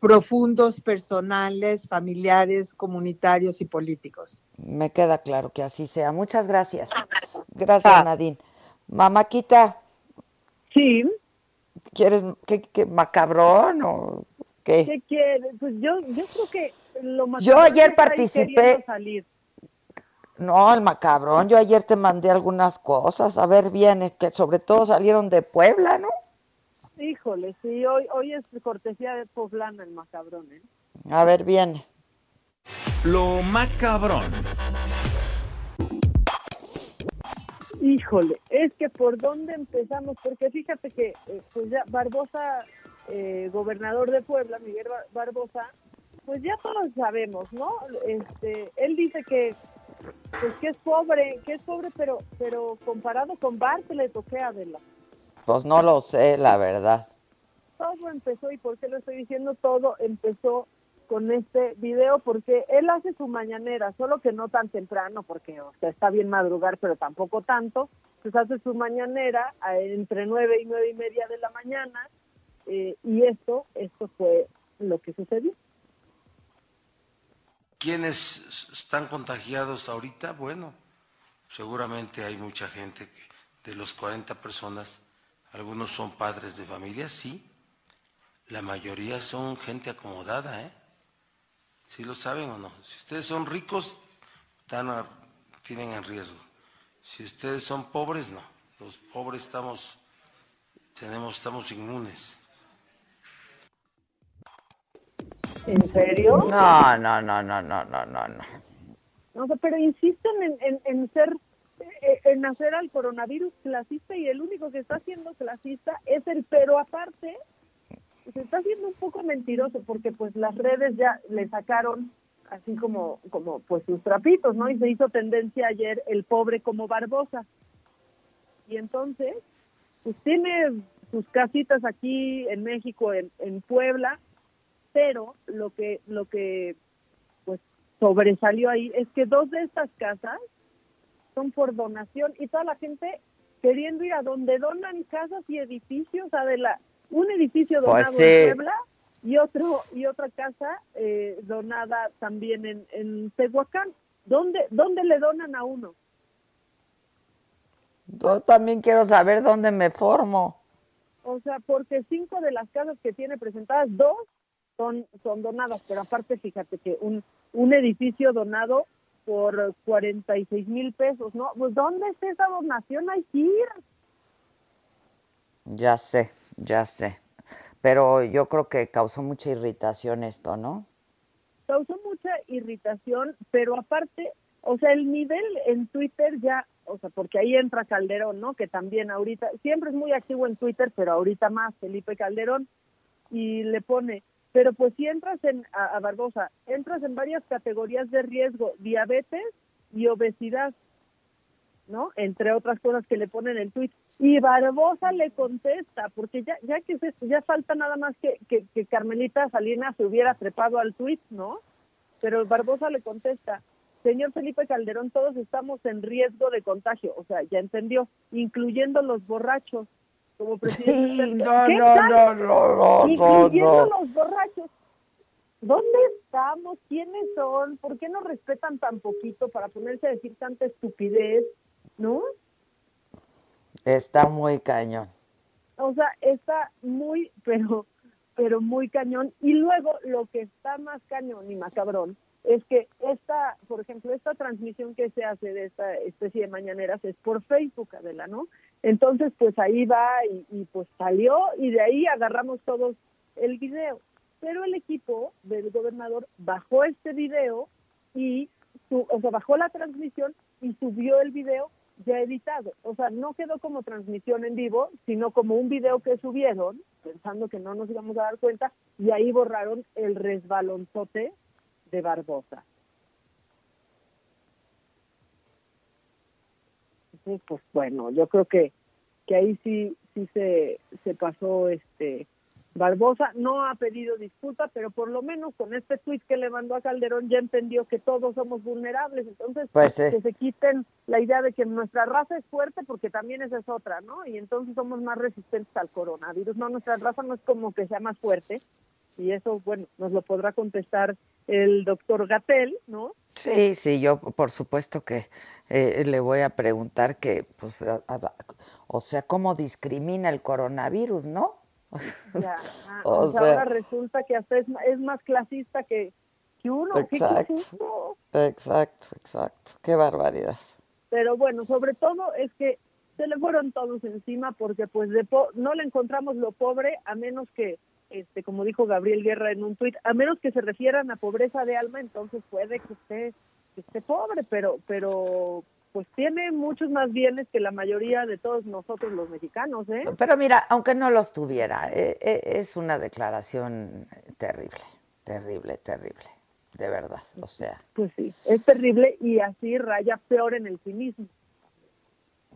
profundos, personales, familiares, comunitarios y políticos. Me queda claro que así sea. Muchas gracias. Gracias, ah. Nadine. Mamáquita. Sí. ¿Quieres que, que macabrón o qué? ¿Qué quieres? Pues yo, yo creo que lo más Yo ayer participé. No, el macabrón. Yo ayer te mandé algunas cosas. A ver bien, que sobre todo salieron de Puebla, ¿no? Híjole, sí, hoy, hoy es cortesía de poblana el macabrón, ¿eh? A ver, viene. Lo macabrón. Híjole, es que por dónde empezamos, porque fíjate que eh, pues ya Barbosa, eh, gobernador de Puebla, Miguel Barbosa, pues ya todos sabemos, ¿no? Este, él dice que pues que es pobre, que es pobre, pero pero comparado con Bartlett o qué, Adela. Pues no lo sé, la verdad. Todo empezó, ¿y por qué lo estoy diciendo? Todo empezó con este video porque él hace su mañanera, solo que no tan temprano, porque o sea, está bien madrugar, pero tampoco tanto. Pues hace su mañanera entre nueve y nueve y media de la mañana eh, y esto, esto fue lo que sucedió. ¿Quiénes están contagiados ahorita? Bueno, seguramente hay mucha gente que de los 40 personas, algunos son padres de familia, sí. La mayoría son gente acomodada, ¿eh? ¿Sí lo saben o no? Si ustedes son ricos, están tienen en riesgo. Si ustedes son pobres, no. Los pobres estamos, tenemos, estamos inmunes. ¿En serio? No, no, no, no, no, no, no, no. pero insisten en, en, en ser eh, en hacer al coronavirus clasista y el único que está siendo clasista es el pero aparte se está haciendo un poco mentiroso porque pues las redes ya le sacaron así como como pues sus trapitos, ¿no? Y se hizo tendencia ayer el pobre como Barbosa. Y entonces pues tiene sus casitas aquí en México en, en Puebla, pero lo que lo que pues sobresalió ahí es que dos de estas casas son por donación y toda la gente queriendo ir a donde donan casas y edificios, a de la un edificio pues donado en Puebla y otro y otra casa eh, donada también en, en Tehuacán. ¿Dónde, ¿Dónde le donan a uno? Yo también quiero saber dónde me formo. O sea, porque cinco de las casas que tiene presentadas, dos son, son donadas, pero aparte fíjate que un, un edificio donado por 46 mil pesos, ¿no? Pues ¿dónde está esa donación? Hay que ir. Ya sé. Ya sé. Pero yo creo que causó mucha irritación esto, ¿no? Causó mucha irritación, pero aparte, o sea, el nivel en Twitter ya, o sea, porque ahí entra Calderón, ¿no? Que también ahorita, siempre es muy activo en Twitter, pero ahorita más, Felipe Calderón, y le pone, pero pues si entras en, a Barbosa, entras en varias categorías de riesgo, diabetes y obesidad. ¿no? Entre otras cosas que le ponen en tweet. Y Barbosa le contesta, porque ya, ya que es ya falta nada más que, que, Carmelita Salinas se hubiera trepado al tweet, ¿no? Pero Barbosa le contesta, señor Felipe Calderón, todos estamos en riesgo de contagio, o sea, ya entendió, incluyendo los borrachos, como presidente. no, no, no, no, Incluyendo los borrachos. ¿Dónde estamos? ¿Quiénes son? ¿Por qué nos respetan tan poquito para ponerse a decir tanta estupidez? ¿no? Está muy cañón. O sea, está muy, pero, pero muy cañón. Y luego lo que está más cañón y más cabrón es que esta, por ejemplo, esta transmisión que se hace de esta especie de mañaneras es por Facebook, Adela, ¿no? Entonces, pues ahí va y, y pues salió y de ahí agarramos todos el video. Pero el equipo del gobernador bajó este video y o sea, bajó la transmisión y subió el video ya editado. O sea, no quedó como transmisión en vivo, sino como un video que subieron, pensando que no nos íbamos a dar cuenta, y ahí borraron el resbalonzote de Barbosa. Pues bueno, yo creo que, que ahí sí, sí se, se pasó este Barbosa no ha pedido disculpa, pero por lo menos con este tuit que le mandó a Calderón ya entendió que todos somos vulnerables. Entonces, pues, que se quiten la idea de que nuestra raza es fuerte, porque también esa es otra, ¿no? Y entonces somos más resistentes al coronavirus. No, nuestra raza no es como que sea más fuerte. Y eso, bueno, nos lo podrá contestar el doctor Gatel, ¿no? Sí, sí, yo por supuesto que eh, le voy a preguntar que, pues, o sea, ¿cómo discrimina el coronavirus, no? [LAUGHS] Ya, ah, o, sea, ahora resulta que hasta es, más clasista que, que uno. Exacto, exacto, exacto. Qué barbaridad. Pero bueno, sobre todo es que se le fueron todos encima porque pues de no le encontramos lo pobre a menos que, este, como dijo Gabriel Guerra en un tuit, a menos que se refieran a pobreza de alma, entonces puede que esté, que esté pobre, pero, pero pues tiene muchos más bienes que la mayoría de todos nosotros los mexicanos, ¿eh? Pero mira, aunque no los tuviera, eh, eh, es una declaración terrible, terrible, terrible, de verdad, o sea. Pues sí, es terrible y así raya peor en el cinismo.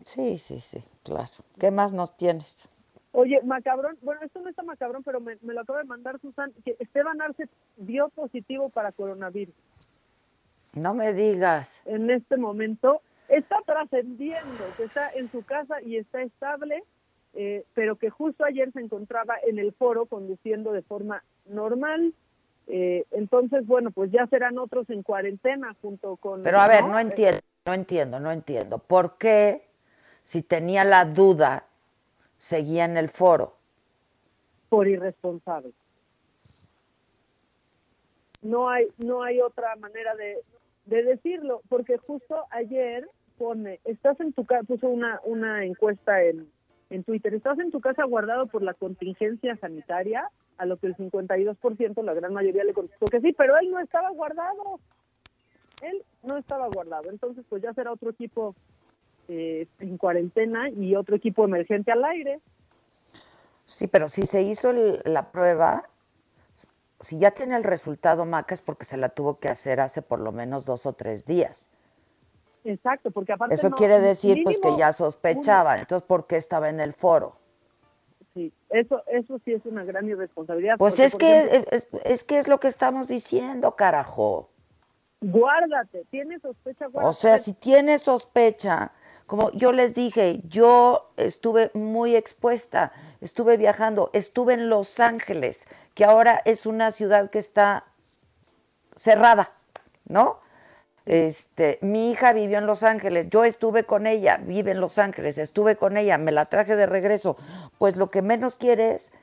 Sí, sí, sí, claro. ¿Qué más nos tienes? Oye, macabrón, bueno, esto no está macabrón, pero me, me lo acaba de mandar Susan, que Esteban Arce dio positivo para coronavirus. No me digas. En este momento está trascendiendo, que está en su casa y está estable, eh, pero que justo ayer se encontraba en el foro conduciendo de forma normal. Eh, entonces, bueno, pues ya serán otros en cuarentena junto con... Pero a ver, no entiendo, no entiendo, no entiendo. ¿Por qué, si tenía la duda, seguía en el foro? Por irresponsable. No hay, no hay otra manera de, de decirlo, porque justo ayer pone, estás en tu casa, puso una, una encuesta en, en Twitter, estás en tu casa guardado por la contingencia sanitaria, a lo que el 52%, la gran mayoría le contestó que sí, pero él no estaba guardado, él no estaba guardado, entonces pues ya será otro equipo eh, en cuarentena y otro equipo emergente al aire. Sí, pero si se hizo la prueba, si ya tiene el resultado Maca es porque se la tuvo que hacer hace por lo menos dos o tres días. Exacto, porque aparte Eso quiere decir pues que ya sospechaba, entonces ¿por qué estaba en el foro? Sí, eso eso sí es una gran irresponsabilidad. Pues es que es, que es lo que estamos diciendo, carajo. Guárdate, tienes sospecha, guárdate. O sea, si tienes sospecha, como yo les dije, yo estuve muy expuesta, estuve viajando, estuve en Los Ángeles, que ahora es una ciudad que está cerrada, ¿no? Este, mi hija vivió en Los Ángeles, yo estuve con ella, vive en Los Ángeles, estuve con ella, me la traje de regreso. Pues lo que menos quieres,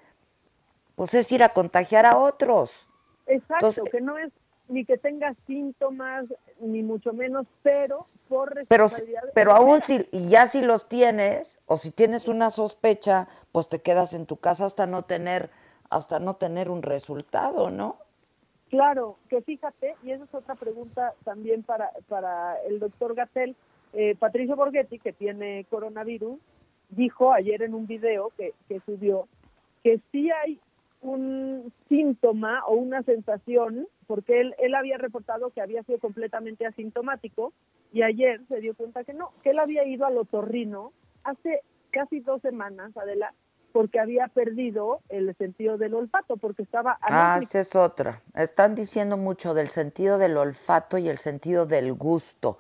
pues es ir a contagiar a otros. Exacto, que no es ni que tengas síntomas, ni mucho menos, pero por responsabilidad. Pero, pero aún si, y ya si los tienes, o si tienes una sospecha, pues te quedas en tu casa hasta no tener, hasta no tener un resultado, ¿no? Claro, que fíjate, y esa es otra pregunta también para, para el doctor Gatel, eh, Patricio Borghetti, que tiene coronavirus, dijo ayer en un video que, que subió que sí hay un síntoma o una sensación, porque él, él había reportado que había sido completamente asintomático y ayer se dio cuenta que no, que él había ido al otorrino hace casi dos semanas, Adela, porque había perdido el sentido del olfato, porque estaba... Ah, esa es otra. Están diciendo mucho del sentido del olfato y el sentido del gusto,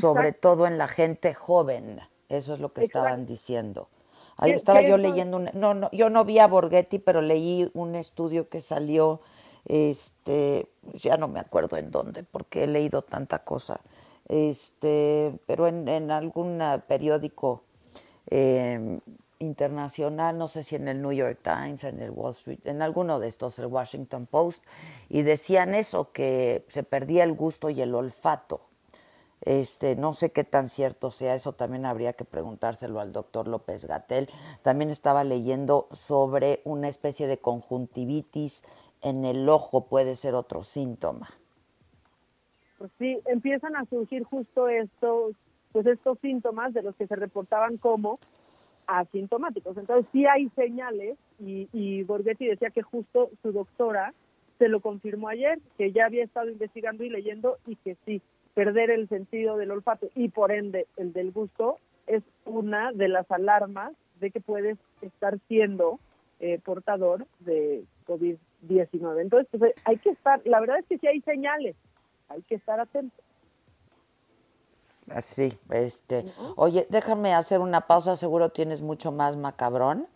sobre todo en la gente joven. Eso es lo que estaban diciendo. Ahí estaba yo leyendo, un, no, no, yo no vi a Borghetti, pero leí un estudio que salió, este, ya no me acuerdo en dónde, porque he leído tanta cosa, este, pero en, en algún periódico eh, internacional, no sé si en el New York Times, en el Wall Street, en alguno de estos, el Washington Post, y decían eso, que se perdía el gusto y el olfato. Este, no sé qué tan cierto sea, eso también habría que preguntárselo al doctor López Gatel. También estaba leyendo sobre una especie de conjuntivitis en el ojo, puede ser otro síntoma. pues sí, empiezan a surgir justo estos, pues estos síntomas de los que se reportaban como asintomáticos. Entonces sí hay señales y, y Borghetti decía que justo su doctora se lo confirmó ayer, que ya había estado investigando y leyendo y que sí, perder el sentido del olfato y por ende el del gusto es una de las alarmas de que puedes estar siendo eh, portador de COVID-19. Entonces, pues, hay que estar, la verdad es que sí hay señales, hay que estar atentos. Así, este, oye, déjame hacer una pausa, seguro tienes mucho más macabrón.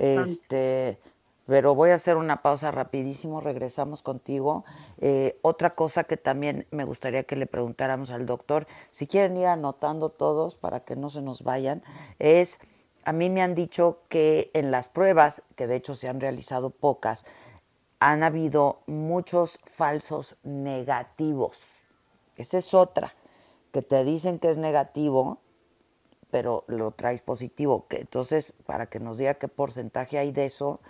Este, pero voy a hacer una pausa rapidísimo, regresamos contigo. Eh, otra cosa que también me gustaría que le preguntáramos al doctor, si quieren ir anotando todos para que no se nos vayan, es, a mí me han dicho que en las pruebas, que de hecho se han realizado pocas, han habido muchos falsos negativos. Esa es otra, que te dicen que es negativo, pero lo traes positivo. Que entonces, para que nos diga qué porcentaje hay de eso,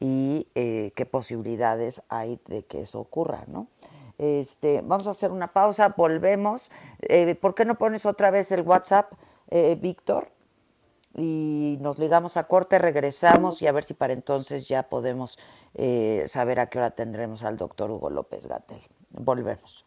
y eh, qué posibilidades hay de que eso ocurra, ¿no? Este, vamos a hacer una pausa, volvemos. Eh, ¿Por qué no pones otra vez el WhatsApp, eh, Víctor? Y nos ligamos a corte, regresamos y a ver si para entonces ya podemos saber a qué hora tendremos al doctor Hugo López Gatel. Volvemos.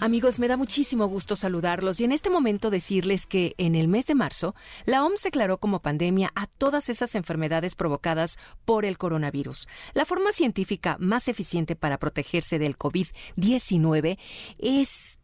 Amigos, me da muchísimo gusto saludarlos y en este momento decirles que en el mes de marzo la OMS declaró como pandemia a todas esas enfermedades provocadas por el coronavirus. La forma científica más eficiente para protegerse del COVID-19 es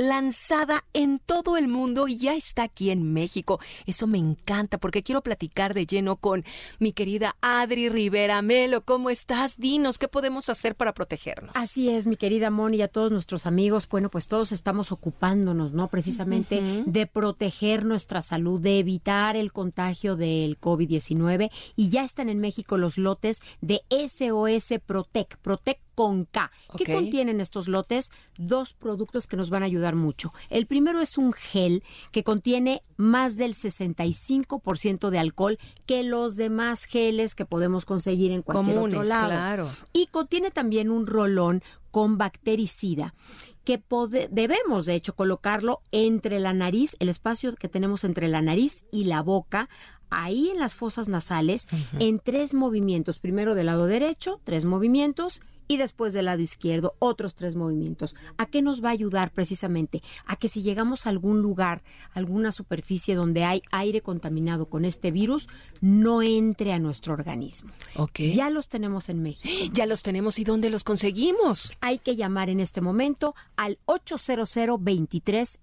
lanzada en todo el mundo y ya está aquí en México. Eso me encanta porque quiero platicar de lleno con mi querida Adri Rivera Melo. ¿Cómo estás? Dinos, ¿qué podemos hacer para protegernos? Así es, mi querida Moni y a todos nuestros amigos. Bueno, pues todos estamos ocupándonos, ¿no? Precisamente de proteger nuestra salud, de evitar el contagio del COVID-19 y ya están en México los lotes de SOS Protec. Protec con K. ¿Qué contienen estos lotes? Dos productos que nos van a ayudar mucho. El primero es un gel que contiene más del 65% de alcohol que los demás geles que podemos conseguir en cualquier otro lado. Claro. Y contiene también un rolón con bactericida que debemos de hecho colocarlo entre la nariz, el espacio que tenemos entre la nariz y la boca, ahí en las fosas nasales, en tres movimientos. Primero del lado derecho, tres movimientos, y después del lado izquierdo otros tres movimientos. ¿A qué nos va a ayudar precisamente? A que si llegamos a algún lugar, alguna superficie donde hay aire contaminado con este virus, no entre a nuestro organismo. Ok. Ya los tenemos en México. [GASPS] Ya los tenemos y ¿dónde los conseguimos? Hay que llamar en este momento al 800 23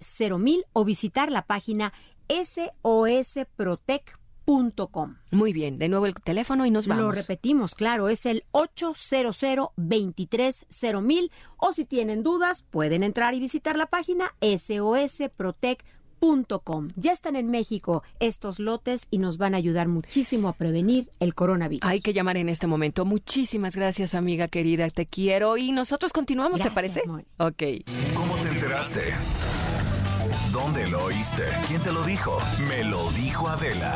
o visitar la página sosprotec.com muy bien, de nuevo el teléfono y nos vamos. Lo repetimos, claro, es el 800 230 o si tienen dudas pueden entrar y visitar la página sosprotec.com. Ya están en México estos lotes y nos van a ayudar muchísimo a prevenir el coronavirus. Hay que llamar en este momento. Muchísimas gracias, amiga querida. Te quiero y nosotros continuamos, ¿te parece? Ok. ¿Cómo te enteraste? ¿Dónde lo oíste? ¿Quién te lo dijo? Me lo dijo Adela.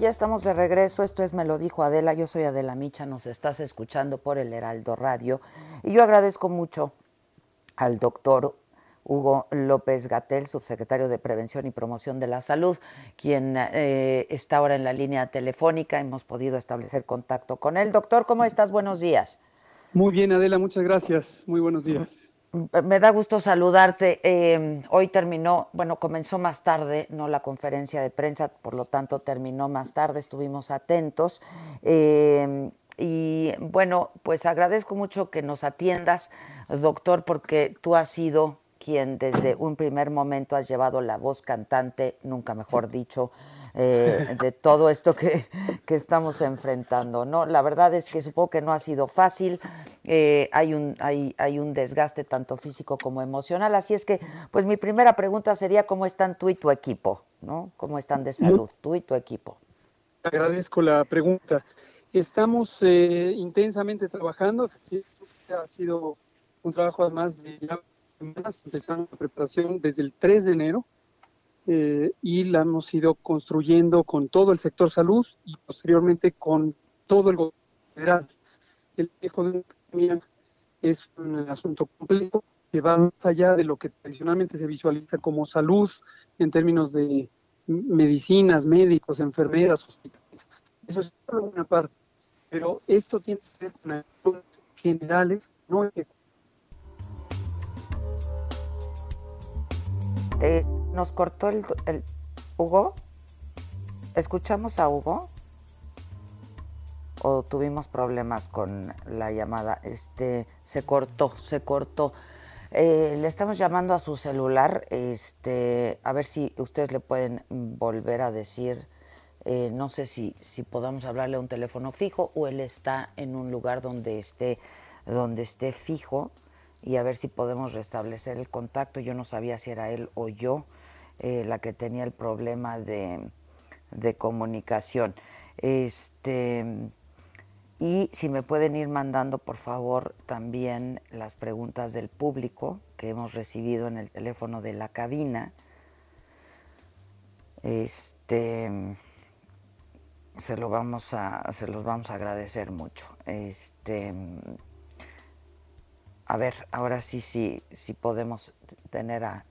Ya estamos de regreso. Esto es Me lo dijo Adela. Yo soy Adela Micha. Nos estás escuchando por el Heraldo Radio. Y yo agradezco mucho al doctor Hugo López Gatel, subsecretario de Prevención y Promoción de la Salud, quien eh, está ahora en la línea telefónica. Hemos podido establecer contacto con él. Doctor, ¿cómo estás? Buenos días. Muy bien, Adela. Muchas gracias. Muy buenos días. Me da gusto saludarte. Em, hoy terminó, bueno, comenzó más tarde, no la conferencia de prensa, por lo tanto terminó más tarde, estuvimos atentos. Em, y bueno, pues agradezco mucho que nos atiendas, doctor, porque tú has sido quien desde un primer momento has llevado la voz cantante, nunca mejor [LAUGHS] dicho, eh, de todo esto que, estamos enfrentando. No, la verdad es que supongo que no ha sido fácil. Eh, hay un hay, hay un desgaste tanto físico como emocional. Así es que, pues mi primera pregunta sería cómo están tú y tu equipo, ¿no? ¿Cómo están de salud tú y tu equipo? Agradezco la pregunta. Estamos eh, intensamente trabajando. Ha sido un trabajo además de ya empezando la preparación desde el 3 de enero eh, y la hemos ido construyendo con todo el sector salud y posteriormente con todo el gobierno federal. El dejo de una es un asunto complejo que va más allá de lo que tradicionalmente se visualiza como salud en términos de medicinas, médicos, enfermeras, hospitales. Eso es solo una parte. Pero esto tiene que ver con generales, no eh, nos cortó el, el Hugo. ¿Escuchamos a Hugo? ¿O tuvimos problemas con la llamada? Este, se cortó, se cortó. Eh, le estamos llamando a su celular, este, a ver si ustedes le pueden volver a decir, eh, no sé si, si podamos hablarle a un teléfono fijo o él está en un lugar donde esté, donde esté fijo y a ver si podemos restablecer el contacto. Yo no sabía si era él o yo. Eh, la que tenía el problema de, comunicación. Este, y si me pueden ir mandando, por favor, también las preguntas del público que hemos recibido en el teléfono de la cabina. Este se lo vamos a se los vamos a agradecer mucho. Este a ver, ahora sí sí sí podemos tener a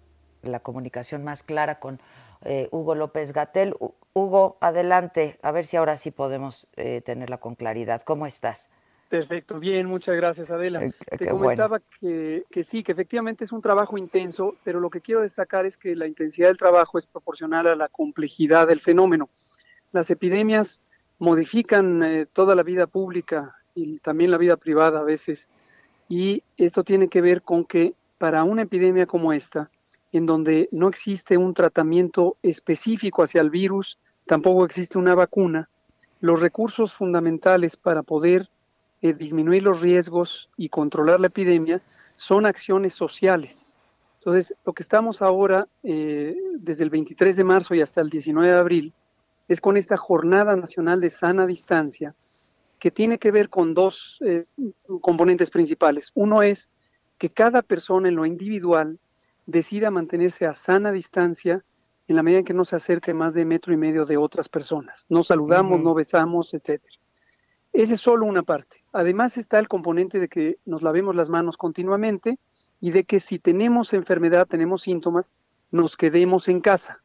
la comunicación más clara con eh, Hugo López Gatel. Hugo, adelante, a ver si ahora sí podemos eh, tenerla con claridad. ¿Cómo estás? Perfecto, bien, muchas gracias Adela. Eh, Te comentaba que, que, sí, que efectivamente es un trabajo intenso, pero lo que quiero destacar es que la intensidad del trabajo es proporcional a la complejidad del fenómeno. Las epidemias modifican toda la vida pública y también la vida privada a veces, y esto tiene que ver con que para una epidemia como esta, en donde no existe un tratamiento específico hacia el virus, tampoco existe una vacuna, los recursos fundamentales para poder eh, disminuir los riesgos y controlar la epidemia son acciones sociales. Entonces, lo que estamos ahora, eh, desde el 23 de marzo y hasta el 19 de abril, es con esta Jornada Nacional de Sana Distancia, que tiene que ver con dos eh, componentes principales. Uno es que cada persona en lo individual decida mantenerse a sana distancia en la medida en que no se acerque más de metro y medio de otras personas. No saludamos, no besamos, etcétera. Esa es solo una parte. Además está el componente de que nos lavemos las manos continuamente y de que si tenemos enfermedad, tenemos síntomas, nos quedemos en casa.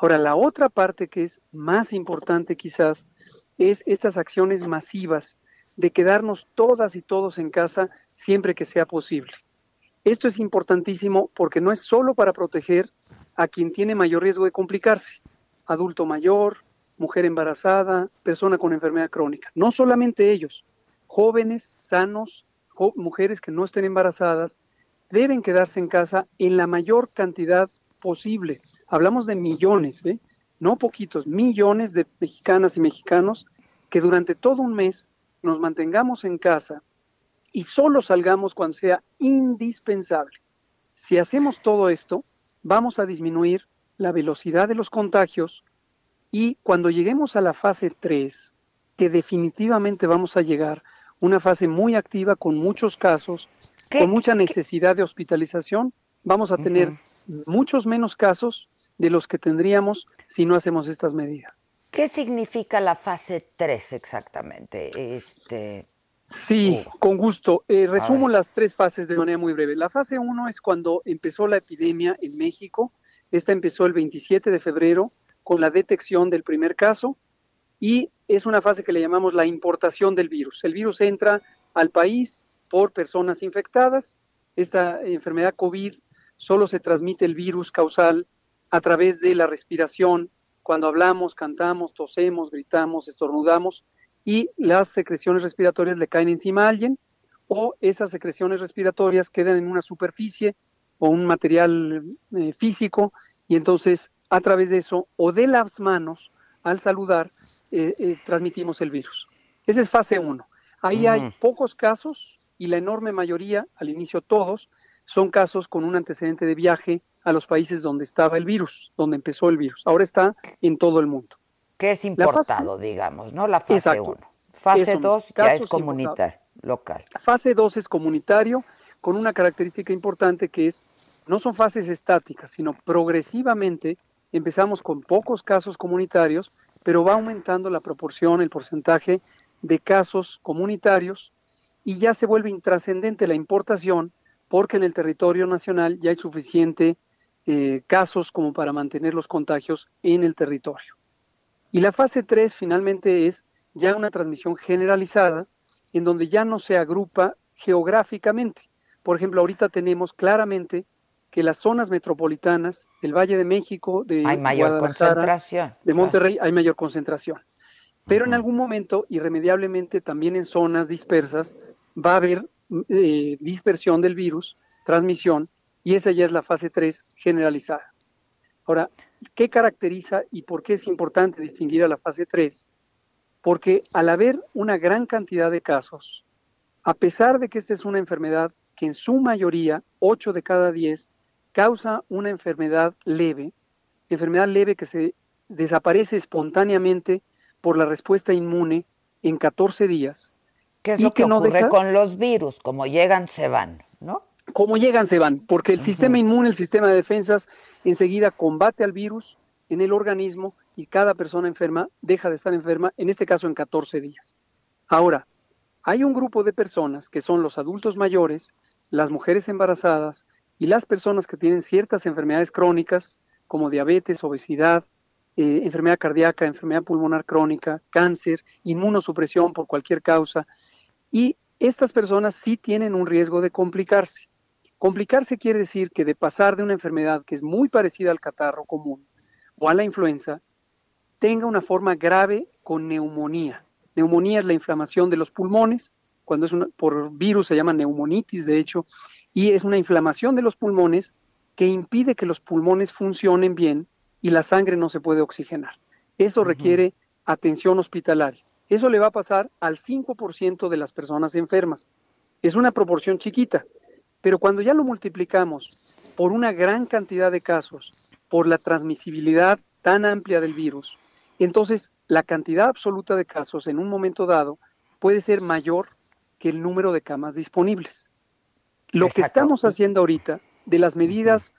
Ahora, la otra parte que es más importante quizás es estas acciones masivas de quedarnos todas y todos en casa siempre que sea posible. Esto es importantísimo porque no es solo para proteger a quien tiene mayor riesgo de complicarse, adulto mayor, mujer embarazada, persona con enfermedad crónica. No solamente ellos, jóvenes, sanos, mujeres que no estén embarazadas, deben quedarse en casa en la mayor cantidad posible. Hablamos de millones, ¿eh? No poquitos, millones de mexicanas y mexicanos que durante todo un mes nos mantengamos en casa y solo salgamos cuando sea indispensable. Si hacemos todo esto, vamos a disminuir la velocidad de los contagios y cuando lleguemos a la fase 3, que definitivamente vamos a llegar, una fase muy activa con muchos casos, con mucha necesidad de hospitalización, vamos a tener muchos menos casos de los que tendríamos si no hacemos estas medidas. ¿Qué significa la fase 3 exactamente? Este, Sí, con gusto. Eh, resumo las tres fases de manera muy breve. La fase 1 es cuando empezó la epidemia en México. Esta empezó el 27 de febrero con la detección del primer caso y es una fase que le llamamos la importación del virus. El virus entra al país por personas infectadas, esta enfermedad COVID solo se transmite el virus causal a través de la respiración, cuando hablamos, cantamos, tosemos, gritamos, estornudamos y las secreciones respiratorias le caen encima a alguien o esas secreciones respiratorias quedan en una superficie o un material eh, físico y entonces a través de eso o de las manos al saludar eh, eh, transmitimos el virus. Esa es fase 1. Ahí hay pocos casos y la enorme mayoría, al inicio todos, son casos con un antecedente de viaje a los países donde estaba el virus, donde empezó el virus. Ahora está en todo el mundo. Que es importado, digamos, ¿no? La fase 1. Fase 2 ya es comunitario, local. Fase 2 es comunitario, con una característica importante que es, no son fases estáticas, sino progresivamente empezamos con pocos casos comunitarios, pero va aumentando la proporción, el porcentaje de casos comunitarios y ya se vuelve intrascendente la importación porque en el territorio nacional ya hay suficiente eh, casos como para mantener los contagios en el territorio. Y la fase 3 finalmente es ya una transmisión generalizada en donde ya no se agrupa geográficamente. Por ejemplo, ahorita tenemos claramente que las zonas metropolitanas del Valle de México, de hay mayor concentración. de Monterrey, hay mayor concentración. Pero en algún momento, irremediablemente, también en zonas dispersas, va a haber eh, dispersión del virus, transmisión, y esa ya es la fase 3 generalizada. Ahora, ¿qué caracteriza y por qué es importante distinguir a la fase 3? Porque al haber una gran cantidad de casos, a pesar de que esta es una enfermedad que en su mayoría, 8 de cada 10, causa una enfermedad leve, enfermedad leve que se desaparece espontáneamente por la respuesta inmune en 14 días, ¿Qué es lo que, ocurre con los virus? Como llegan, se van, ¿no? Como llegan, se van, porque el sistema inmune, el sistema de defensas, enseguida combate al virus en el organismo y cada persona enferma deja de estar enferma, en este caso en 14 días. Ahora, hay un grupo de personas que son los adultos mayores, las mujeres embarazadas y las personas que tienen ciertas enfermedades crónicas como diabetes, obesidad, eh, enfermedad cardíaca, enfermedad pulmonar crónica, cáncer, inmunosupresión por cualquier causa, y estas personas sí tienen un riesgo de complicarse. Complicarse quiere decir que de pasar de una enfermedad que es muy parecida al catarro común o a la influenza, tenga una forma grave con neumonía. Neumonía es la inflamación de los pulmones, cuando es por virus se llama neumonitis, de hecho, y es una inflamación de los pulmones que impide que los pulmones funcionen bien y la sangre no se puede oxigenar. Eso requiere atención hospitalaria. Eso le va a pasar al 5% de las personas enfermas. Es una proporción chiquita, pero cuando ya lo multiplicamos por una gran cantidad de casos, por la transmisibilidad tan amplia del virus, entonces la cantidad absoluta de casos en un momento dado puede ser mayor que el número de camas disponibles. Lo que estamos haciendo ahorita de las medidas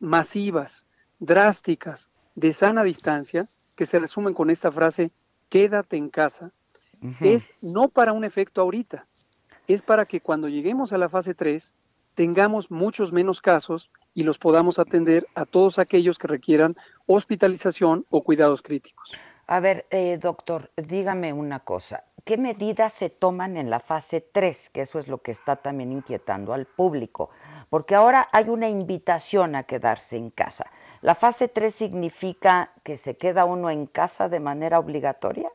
masivas, drásticas, de sana distancia, que se resumen con esta frase, quédate en casa, es no para un efecto ahorita, es para que cuando lleguemos a la fase 3 tengamos muchos menos casos y los podamos atender a todos aquellos que requieran hospitalización o cuidados críticos. A ver, eh, doctor, dígame una cosa. ¿Qué medidas se toman en la fase 3? Que eso es lo que está también inquietando al público. Porque ahora hay una invitación a quedarse en casa. ¿La fase 3 significa que se queda uno en casa de manera obligatoria?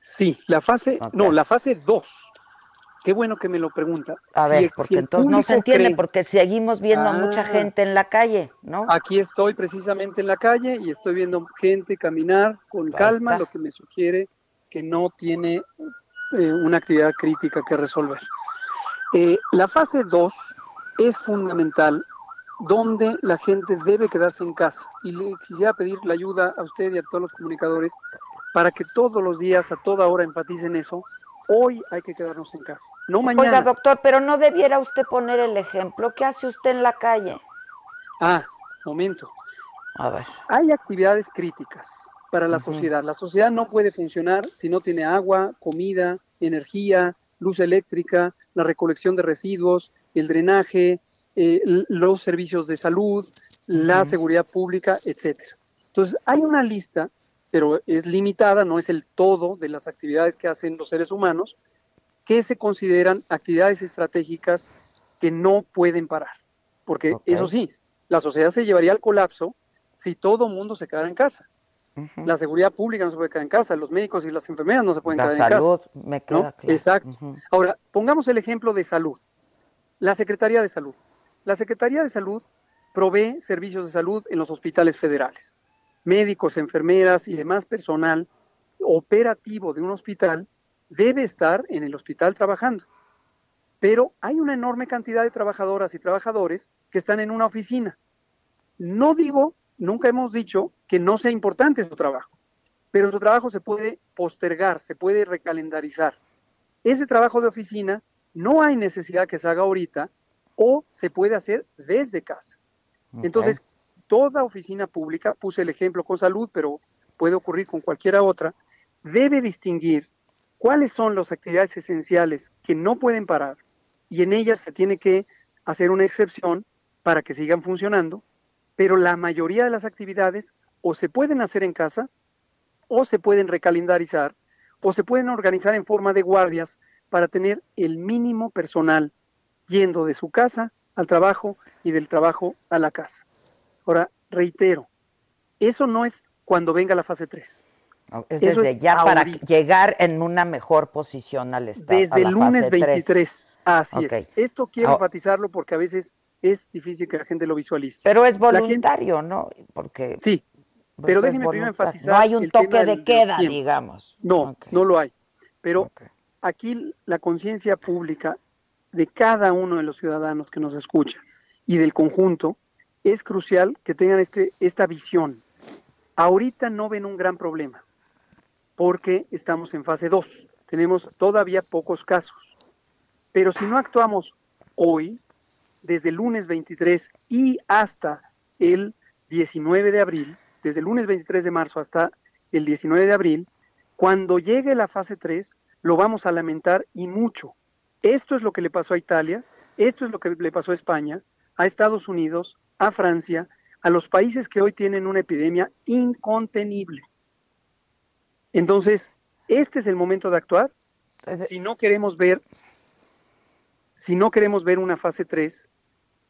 Sí, la fase, no, la fase 2. Qué bueno que me lo pregunta. A ver, porque entonces no se entiende, porque seguimos viendo a mucha ah. gente en la calle, ¿no? Aquí estoy precisamente en la calle y estoy viendo gente caminar con calma, lo que me sugiere que no tiene eh, una actividad crítica que resolver. Eh, la fase 2 es fundamental donde la gente debe quedarse en casa. Y le quisiera pedir la ayuda a usted y a todos los comunicadores para que todos los días, a toda hora, enfaticen eso. Hoy hay que quedarnos en casa, no mañana. Oiga, doctor, pero no debiera usted poner el ejemplo. ¿Qué hace usted en la calle? Ah, momento. A ver. Hay actividades críticas para la sociedad. La sociedad no puede funcionar si no tiene agua, comida, energía, luz eléctrica, la recolección de residuos, el drenaje, eh, los servicios de salud, la seguridad pública, etcétera. Entonces, hay una lista, pero es limitada, no es el todo de las actividades que hacen los seres humanos, que se consideran actividades estratégicas que no pueden parar. Porque eso sí, la sociedad se llevaría al colapso si todo el mundo se quedara en casa. La seguridad pública no se puede quedar en casa, los médicos y las enfermeras no se pueden quedar en casa. Me queda Exacto. Ahora, pongamos el ejemplo de salud. La Secretaría de Salud. La Secretaría de Salud provee servicios de salud en los hospitales federales. Médicos, enfermeras y demás personal operativo de un hospital debe estar en el hospital trabajando. Pero hay una enorme cantidad de trabajadoras y trabajadores que están en una oficina. No digo, nunca hemos dicho que no sea importante su trabajo, pero su trabajo se puede postergar, se puede recalendarizar. Ese trabajo de oficina no hay necesidad que se haga ahorita o se puede hacer desde casa. Entonces, toda oficina pública, puse el ejemplo con salud, pero puede ocurrir con cualquiera otra, debe distinguir cuáles son las actividades esenciales que no pueden parar y en ellas se tiene que hacer una excepción para que sigan funcionando, pero la mayoría de las actividades o se pueden hacer en casa o se pueden recalendarizar o se pueden organizar en forma de guardias para tener el mínimo personal yendo de su casa al trabajo y del trabajo a la casa. Ahora, reitero, eso no es cuando venga la fase 3. Es desde ya para llegar en una mejor posición al Estado. Desde el lunes 23. Así es. Esto quiero enfatizarlo porque a veces es difícil que la gente lo visualice. Pero es voluntario, ¿no? Porque sí. Pues pero déjeme primero enfatizar. No hay un toque de queda, digamos. No, no lo hay. Pero aquí la conciencia pública de cada uno de los ciudadanos que nos escucha y del conjunto es crucial que tengan este, esta visión. Ahorita no ven un gran problema porque estamos en fase 2. Tenemos todavía pocos casos. Pero si no actuamos hoy, desde el lunes 23 y hasta el 19 de abril, desde el lunes 23 de marzo hasta el 19 de abril, cuando llegue la fase 3, lo vamos a lamentar y mucho. Esto es lo que le pasó a Italia, esto es lo que le pasó a España, a Estados Unidos, a Francia, a los países que hoy tienen una epidemia incontenible. Entonces, este es el momento de actuar. Si no queremos ver, si no queremos ver una fase 3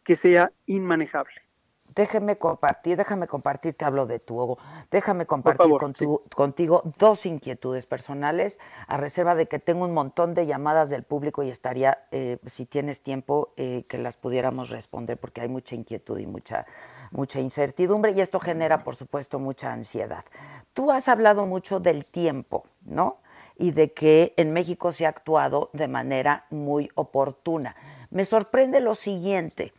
que sea inmanejable. Déjeme compartir, déjame compartir, te hablo de tu Hugo, déjame compartir contigo dos inquietudes personales, a reserva de que tengo un montón de llamadas del público y estaría, eh, si tienes tiempo, eh, que las pudiéramos responder, porque hay mucha inquietud y mucha, mucha incertidumbre, y esto genera, por supuesto, mucha ansiedad. Tú has hablado mucho del tiempo, ¿no? Y de que en México se ha actuado de manera muy oportuna. Me sorprende lo siguiente.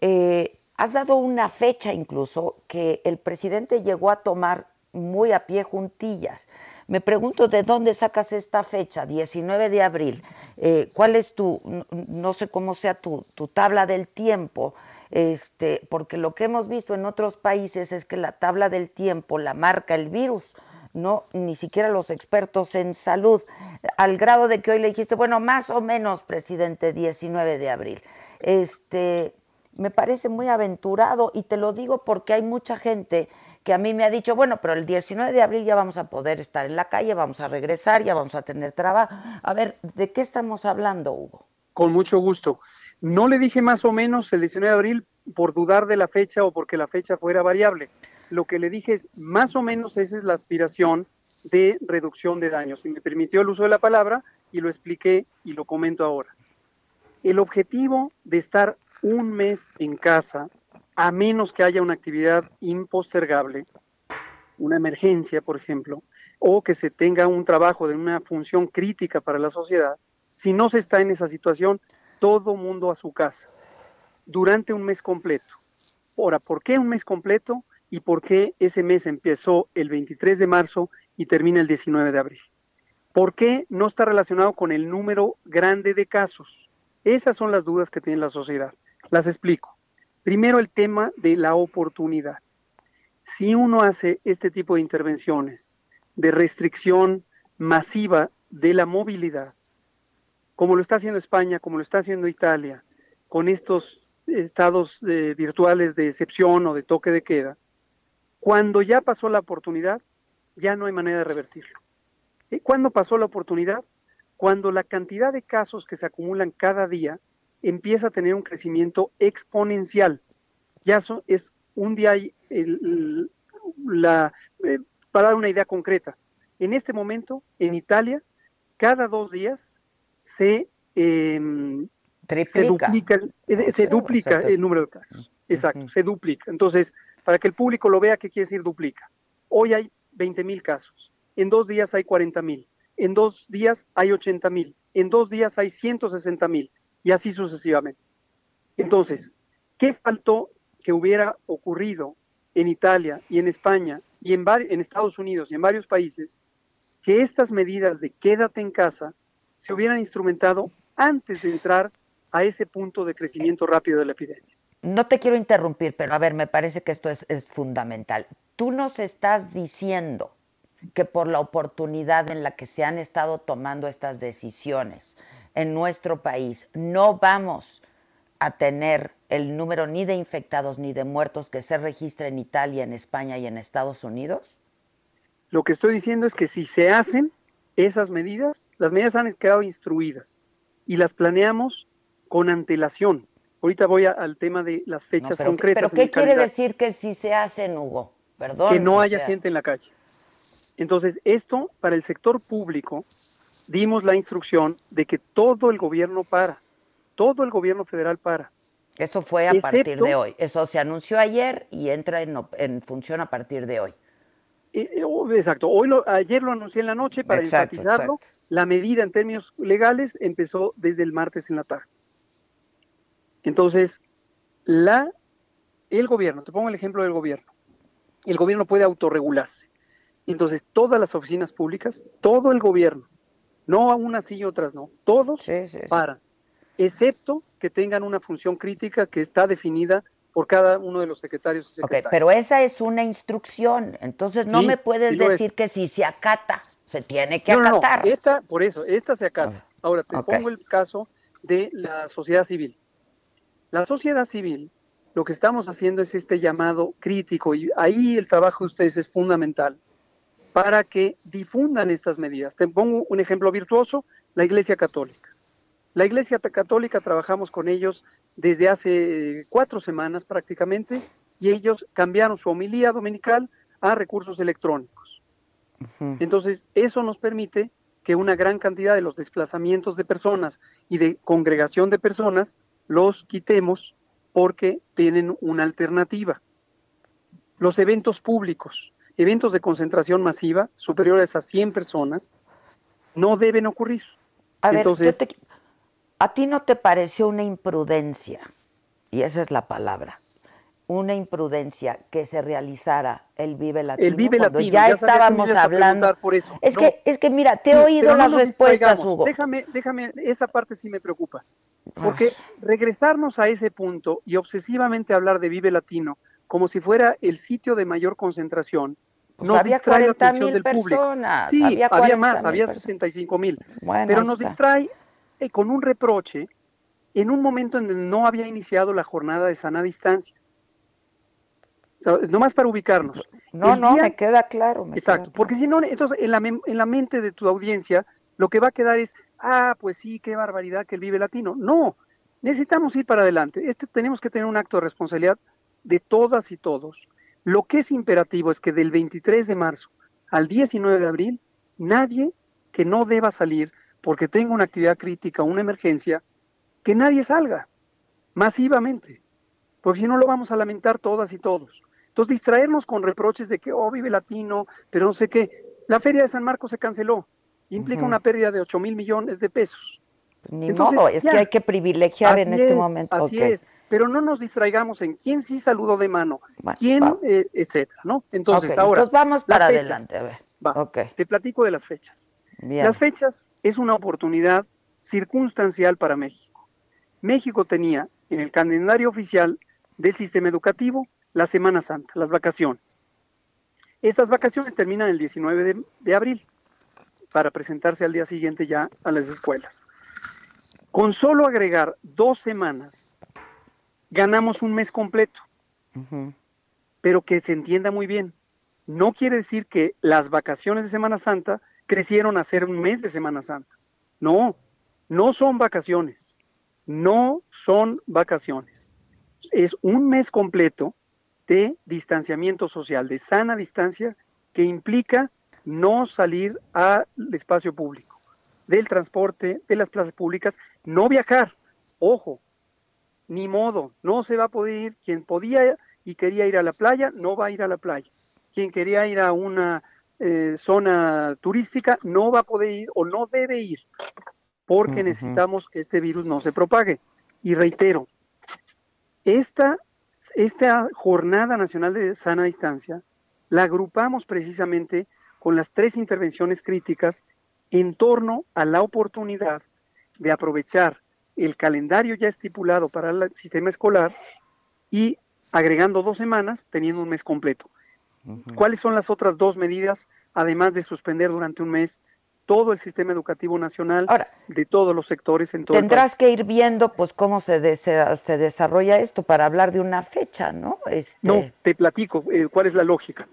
Eh, has dado una fecha incluso que el presidente llegó a tomar muy a pie juntillas. Me pregunto de dónde sacas esta fecha, 19 de abril. Eh, ¿Cuál es tu, no, sé cómo sea tu, tu tabla del tiempo? este, porque lo que hemos visto en otros países es que la tabla del tiempo la marca el virus, no ni siquiera los expertos en salud, al grado de que hoy le dijiste, bueno, más o menos, presidente, 19 de abril. Este, me parece muy aventurado y te lo digo porque hay mucha gente que a mí me ha dicho, bueno, pero el 19 de abril ya vamos a poder estar en la calle, vamos a regresar, ya vamos a tener trabajo. A ver, ¿de qué estamos hablando, Hugo? Con mucho gusto. No le dije más o menos el 19 de abril por dudar de la fecha o porque la fecha fuera variable. Lo que le dije es más o menos esa es la aspiración de reducción de daños. Y me permitió el uso de la palabra y lo expliqué y lo comento ahora. El objetivo de estar un mes en casa, a menos que haya una actividad impostergable, una emergencia, por ejemplo, o que se tenga un trabajo de una función crítica para la sociedad, si no se está en esa situación, todo mundo a su casa durante un mes completo. Ahora, ¿por qué un mes completo y por qué ese mes empezó el 23 de marzo y termina el 19 de abril? ¿Por qué no está relacionado con el número grande de casos? Esas son las dudas que tiene la sociedad. Las explico. Primero el tema de la oportunidad. Si uno hace este tipo de intervenciones de restricción masiva de la movilidad, como lo está haciendo España, como lo está haciendo Italia, con estos estados eh, virtuales de excepción o de toque de queda, cuando ya pasó la oportunidad, ya no hay manera de revertirlo. ¿Y ¿Cuándo pasó la oportunidad? Cuando la cantidad de casos que se acumulan cada día empieza a tener un crecimiento exponencial. Ya es un día, la, eh, para dar una idea concreta, en este momento en Italia, cada dos días se, em, se duplica, eh, se duplica el número de casos. Exacto, se duplica. Entonces, para que el público lo vea, ¿qué quiere decir duplica? Hoy hay 20 mil casos, en dos días hay 40 mil, en dos días hay 80 mil, en dos días hay 160 mil y así sucesivamente. Entonces, ¿qué faltó que hubiera ocurrido en Italia y en España y en, Estados Unidos y en varios países? Que estas medidas de quédate en casa se hubieran instrumentado antes de entrar a ese punto de crecimiento rápido de la epidemia. No te quiero interrumpir, pero a ver, me parece que esto es, es fundamental. Tú nos estás diciendo que por la oportunidad en la que se han estado tomando estas decisiones en nuestro país, no vamos a tener el número ni de infectados ni de muertos que se registra en Italia, en España y en Estados Unidos? Lo que estoy diciendo es que si se hacen esas medidas, las medidas han quedado instruidas y las planeamos con antelación. Ahorita voy al tema de las fechas concretas. ¿Pero qué quiere decir que si se hacen, Hugo? Perdón. Que no haya gente en la calle. Entonces, esto para el sector público, dimos la instrucción de que todo el gobierno para, todo el gobierno federal para. Eso fue a partir de hoy. Eso se anunció ayer y entra en, función a partir de hoy. Eh, eh, oh, exacto. Hoy lo, ayer lo anuncié en la noche para enfatizarlo. La medida en términos legales empezó desde el martes en la tarde. Entonces, la, el gobierno, te pongo el ejemplo del gobierno. El gobierno puede autorregularse. Entonces, todas las oficinas públicas, todo el gobierno, no a unas sí y otras no, todos para, excepto que tengan una función crítica que está definida por cada uno de los secretarios y secretarias. pero esa es una instrucción, entonces no me puedes decir que si se acata, se tiene que acatar. No, esta, por eso, esta se acata. Ah, Ahora, te pongo el caso de la sociedad civil. La sociedad civil, lo que estamos haciendo es este llamado crítico y ahí el trabajo de ustedes es fundamental para que difundan estas medidas. Te pongo un ejemplo virtuoso, la Iglesia Católica. La Iglesia Católica trabajamos con ellos desde hace cuatro semanas prácticamente y ellos cambiaron su homilía dominical a recursos electrónicos. Entonces, eso nos permite que una gran cantidad de los desplazamientos de personas y de congregación de personas los quitemos porque tienen una alternativa. Los eventos públicos eventos de concentración masiva superiores a 100 personas no deben ocurrir. A Entonces, ¿a ti no te pareció una imprudencia? Y esa es la palabra. Una imprudencia que se realizara el Vive Latino. El Vive Latino. Ya, estábamos hablando. Por eso. Es que es que mira, te he oído las respuestas, Hugo. Déjame, déjame, esa parte sí me preocupa. Porque regresarnos a ese punto y obsesivamente hablar de Vive Latino como si fuera el sitio de mayor concentración, nos había distrae 40 mil del personas. Sí, había, más, había 65 mil. pero nos distrae eh, con un reproche en un momento en donde no había iniciado la jornada de sana distancia. No más para ubicarnos. No, no, me queda claro. exacto, porque si no, entonces en la, en la mente de tu audiencia lo que va a quedar es, ah, pues sí, qué barbaridad que él vive latino. No, necesitamos ir para adelante. Este, tenemos que tener un acto de responsabilidad de todas y todos lo que es imperativo es que del 23 de marzo al 19 de abril, nadie que no deba salir porque tenga una actividad crítica o una emergencia, que nadie salga masivamente, porque si no lo vamos a lamentar todas y todos. Entonces, distraernos con reproches de que, oh, vive latino, pero no sé qué. La feria de San Marcos se canceló, implica una pérdida de 8 mil millones de pesos. Ni modo, es que hay que privilegiar en este momento. Así es, pero no nos distraigamos en quién sí saludó de mano, quién, eh, etcétera, ¿no? Entonces, ahora. Entonces vamos para adelante, a ver. Te platico de las fechas. Las fechas es una oportunidad circunstancial para México. México tenía en el calendario oficial del sistema educativo la Semana Santa, las vacaciones. Estas vacaciones terminan el 19 de abril para presentarse al día siguiente ya a las escuelas. Con solo agregar dos semanas, ganamos un mes completo. Pero que se entienda muy bien, no quiere decir que las vacaciones de Semana Santa crecieron a ser un mes de Semana Santa. No, no son vacaciones. no son vacaciones. Es un mes completo de distanciamiento social, de sana distancia, que implica no salir al espacio público, del transporte, de las plazas públicas, no viajar. Ojo, ni modo, no se va a poder ir. Quien podía y quería ir a la playa, no va a ir a la playa. Quien quería ir a una eh, zona turística, no va a poder ir o no debe ir, porque necesitamos que este virus no se propague. Y reitero, esta, esta Jornada Nacional de Sana Distancia la agrupamos precisamente con las tres intervenciones críticas en torno a la oportunidad de aprovechar el calendario ya estipulado para el sistema escolar y agregando dos semanas, teniendo un mes completo. ¿Cuáles son las otras dos medidas, además de suspender durante un mes todo el sistema educativo nacional de todos los sectores en todo Tendrás que ir viendo pues cómo se, se, desarrolla esto para hablar de una fecha, ¿no? Este... No, te platico eh, cuál es la lógica.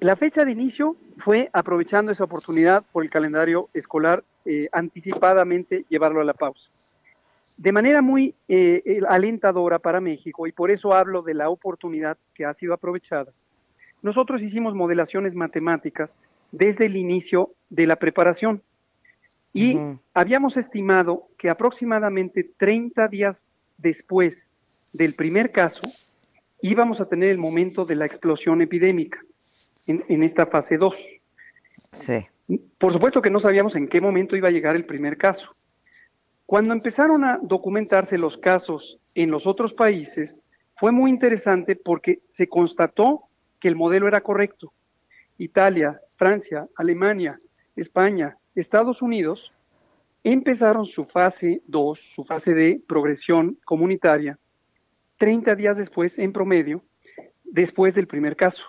La fecha de inicio fue aprovechando esa oportunidad por el calendario escolar eh, anticipadamente llevarlo a la pausa. De manera muy eh, alentadora para México, y por eso hablo de la oportunidad que ha sido aprovechada, nosotros hicimos modelaciones matemáticas desde el inicio de la preparación. Y habíamos estimado que aproximadamente 30 días después del primer caso íbamos a tener el momento de la explosión epidémica en, esta fase 2. Sí. Por supuesto que no sabíamos en qué momento iba a llegar el primer caso. Cuando empezaron a documentarse los casos en los otros países, fue muy interesante porque se constató que el modelo era correcto. Italia, Francia, Alemania, España, Estados Unidos empezaron su fase 2, su fase de progresión comunitaria, 30 días después, en promedio, después del primer caso.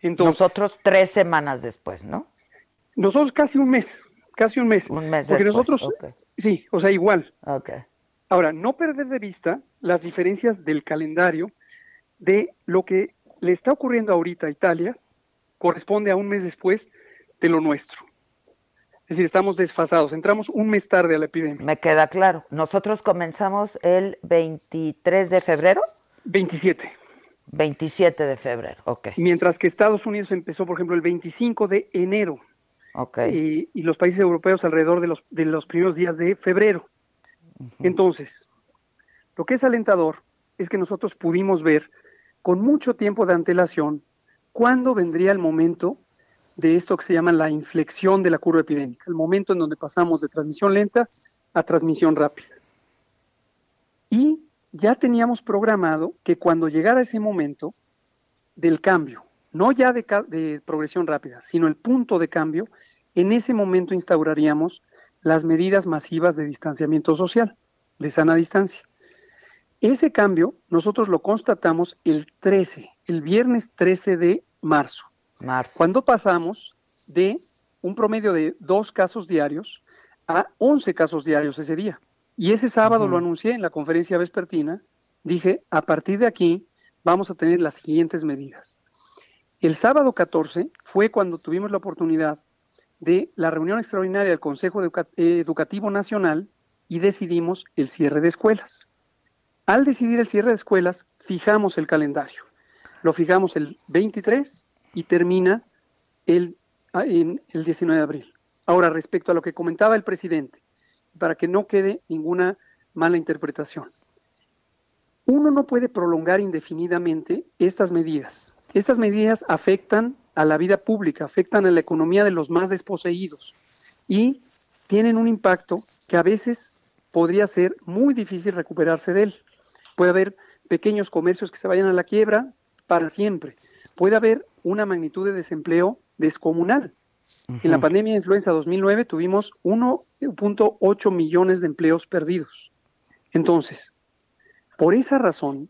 Entonces, nosotros tres semanas después, ¿no? Nosotros casi un mes, casi un mes. Un mes Porque después, nosotros, sí, o sea, igual. Okay. Ahora, no perder de vista las diferencias del calendario de lo que le está ocurriendo ahorita a Italia corresponde a un mes después de lo nuestro. Es decir, estamos desfasados, entramos un mes tarde a la epidemia. Me queda claro. Nosotros comenzamos el 23 de febrero. 27. 27 de febrero, ok. Mientras que Estados Unidos empezó, por ejemplo, el 25 de enero. Ok. Y, los países europeos alrededor de los, de los primeros días de febrero. Entonces, lo que es alentador es que nosotros pudimos ver con mucho tiempo de antelación cuándo vendría el momento de esto que se llama la inflexión de la curva epidémica, el momento en donde pasamos de transmisión lenta a transmisión rápida. Y ya teníamos programado que cuando llegara ese momento del cambio, no ya de, de, progresión rápida, sino el punto de cambio, en ese momento instauraríamos las medidas masivas de distanciamiento social, de sana distancia. Ese cambio nosotros lo constatamos el 13, el viernes 13 de marzo, marzo. cuando pasamos de un promedio de dos casos diarios a 11 casos diarios ese día. Y ese sábado lo anuncié en la conferencia vespertina, dije, a partir de aquí vamos a tener las siguientes medidas. El sábado 14 fue cuando tuvimos la oportunidad de la reunión extraordinaria del Consejo Educativo Nacional y decidimos el cierre de escuelas. Al decidir el cierre de escuelas, fijamos el calendario. Lo fijamos el 23 y termina el, ah, en el 19 de abril. Ahora, respecto a lo que comentaba el presidente, para que no quede ninguna mala interpretación. Uno no puede prolongar indefinidamente estas medidas. Estas medidas afectan a la vida pública, afectan a la economía de los más desposeídos y tienen un impacto que a veces podría ser muy difícil recuperarse de él. Puede haber pequeños comercios que se vayan a la quiebra para siempre. Puede haber una magnitud de desempleo descomunal. En la pandemia de influenza 2009 tuvimos 1.8 millones de empleos perdidos. Entonces, por esa razón,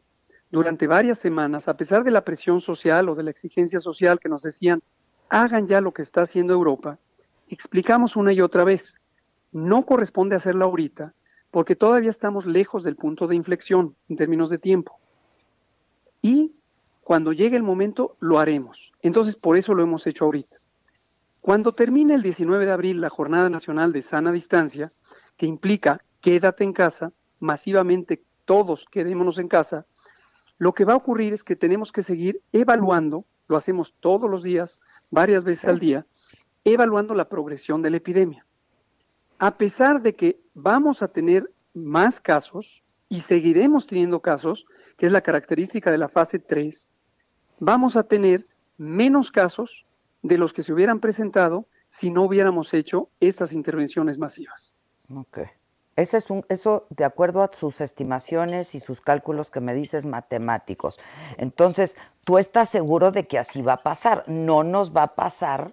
durante varias semanas, a pesar de la presión social o de la exigencia social que nos decían, hagan ya lo que está haciendo Europa, explicamos una y otra vez, no corresponde hacerlo ahorita, porque todavía estamos lejos del punto de inflexión en términos de tiempo. Y cuando llegue el momento, lo haremos. Entonces, por eso lo hemos hecho ahorita. Cuando termine el 19 de abril la Jornada Nacional de Sana Distancia, que implica quédate en casa, masivamente todos quedémonos en casa, lo que va a ocurrir es que tenemos que seguir evaluando, lo hacemos todos los días, varias veces al día, evaluando la progresión de la epidemia. A pesar de que vamos a tener más casos y seguiremos teniendo casos, que es la característica de la fase 3, vamos a tener menos casos de los que se hubieran presentado si no hubiéramos hecho estas intervenciones masivas. Okay. Ese es un, eso de acuerdo a sus estimaciones y sus cálculos que me dices matemáticos. Entonces, tú estás seguro de que así va a pasar. No nos va a pasar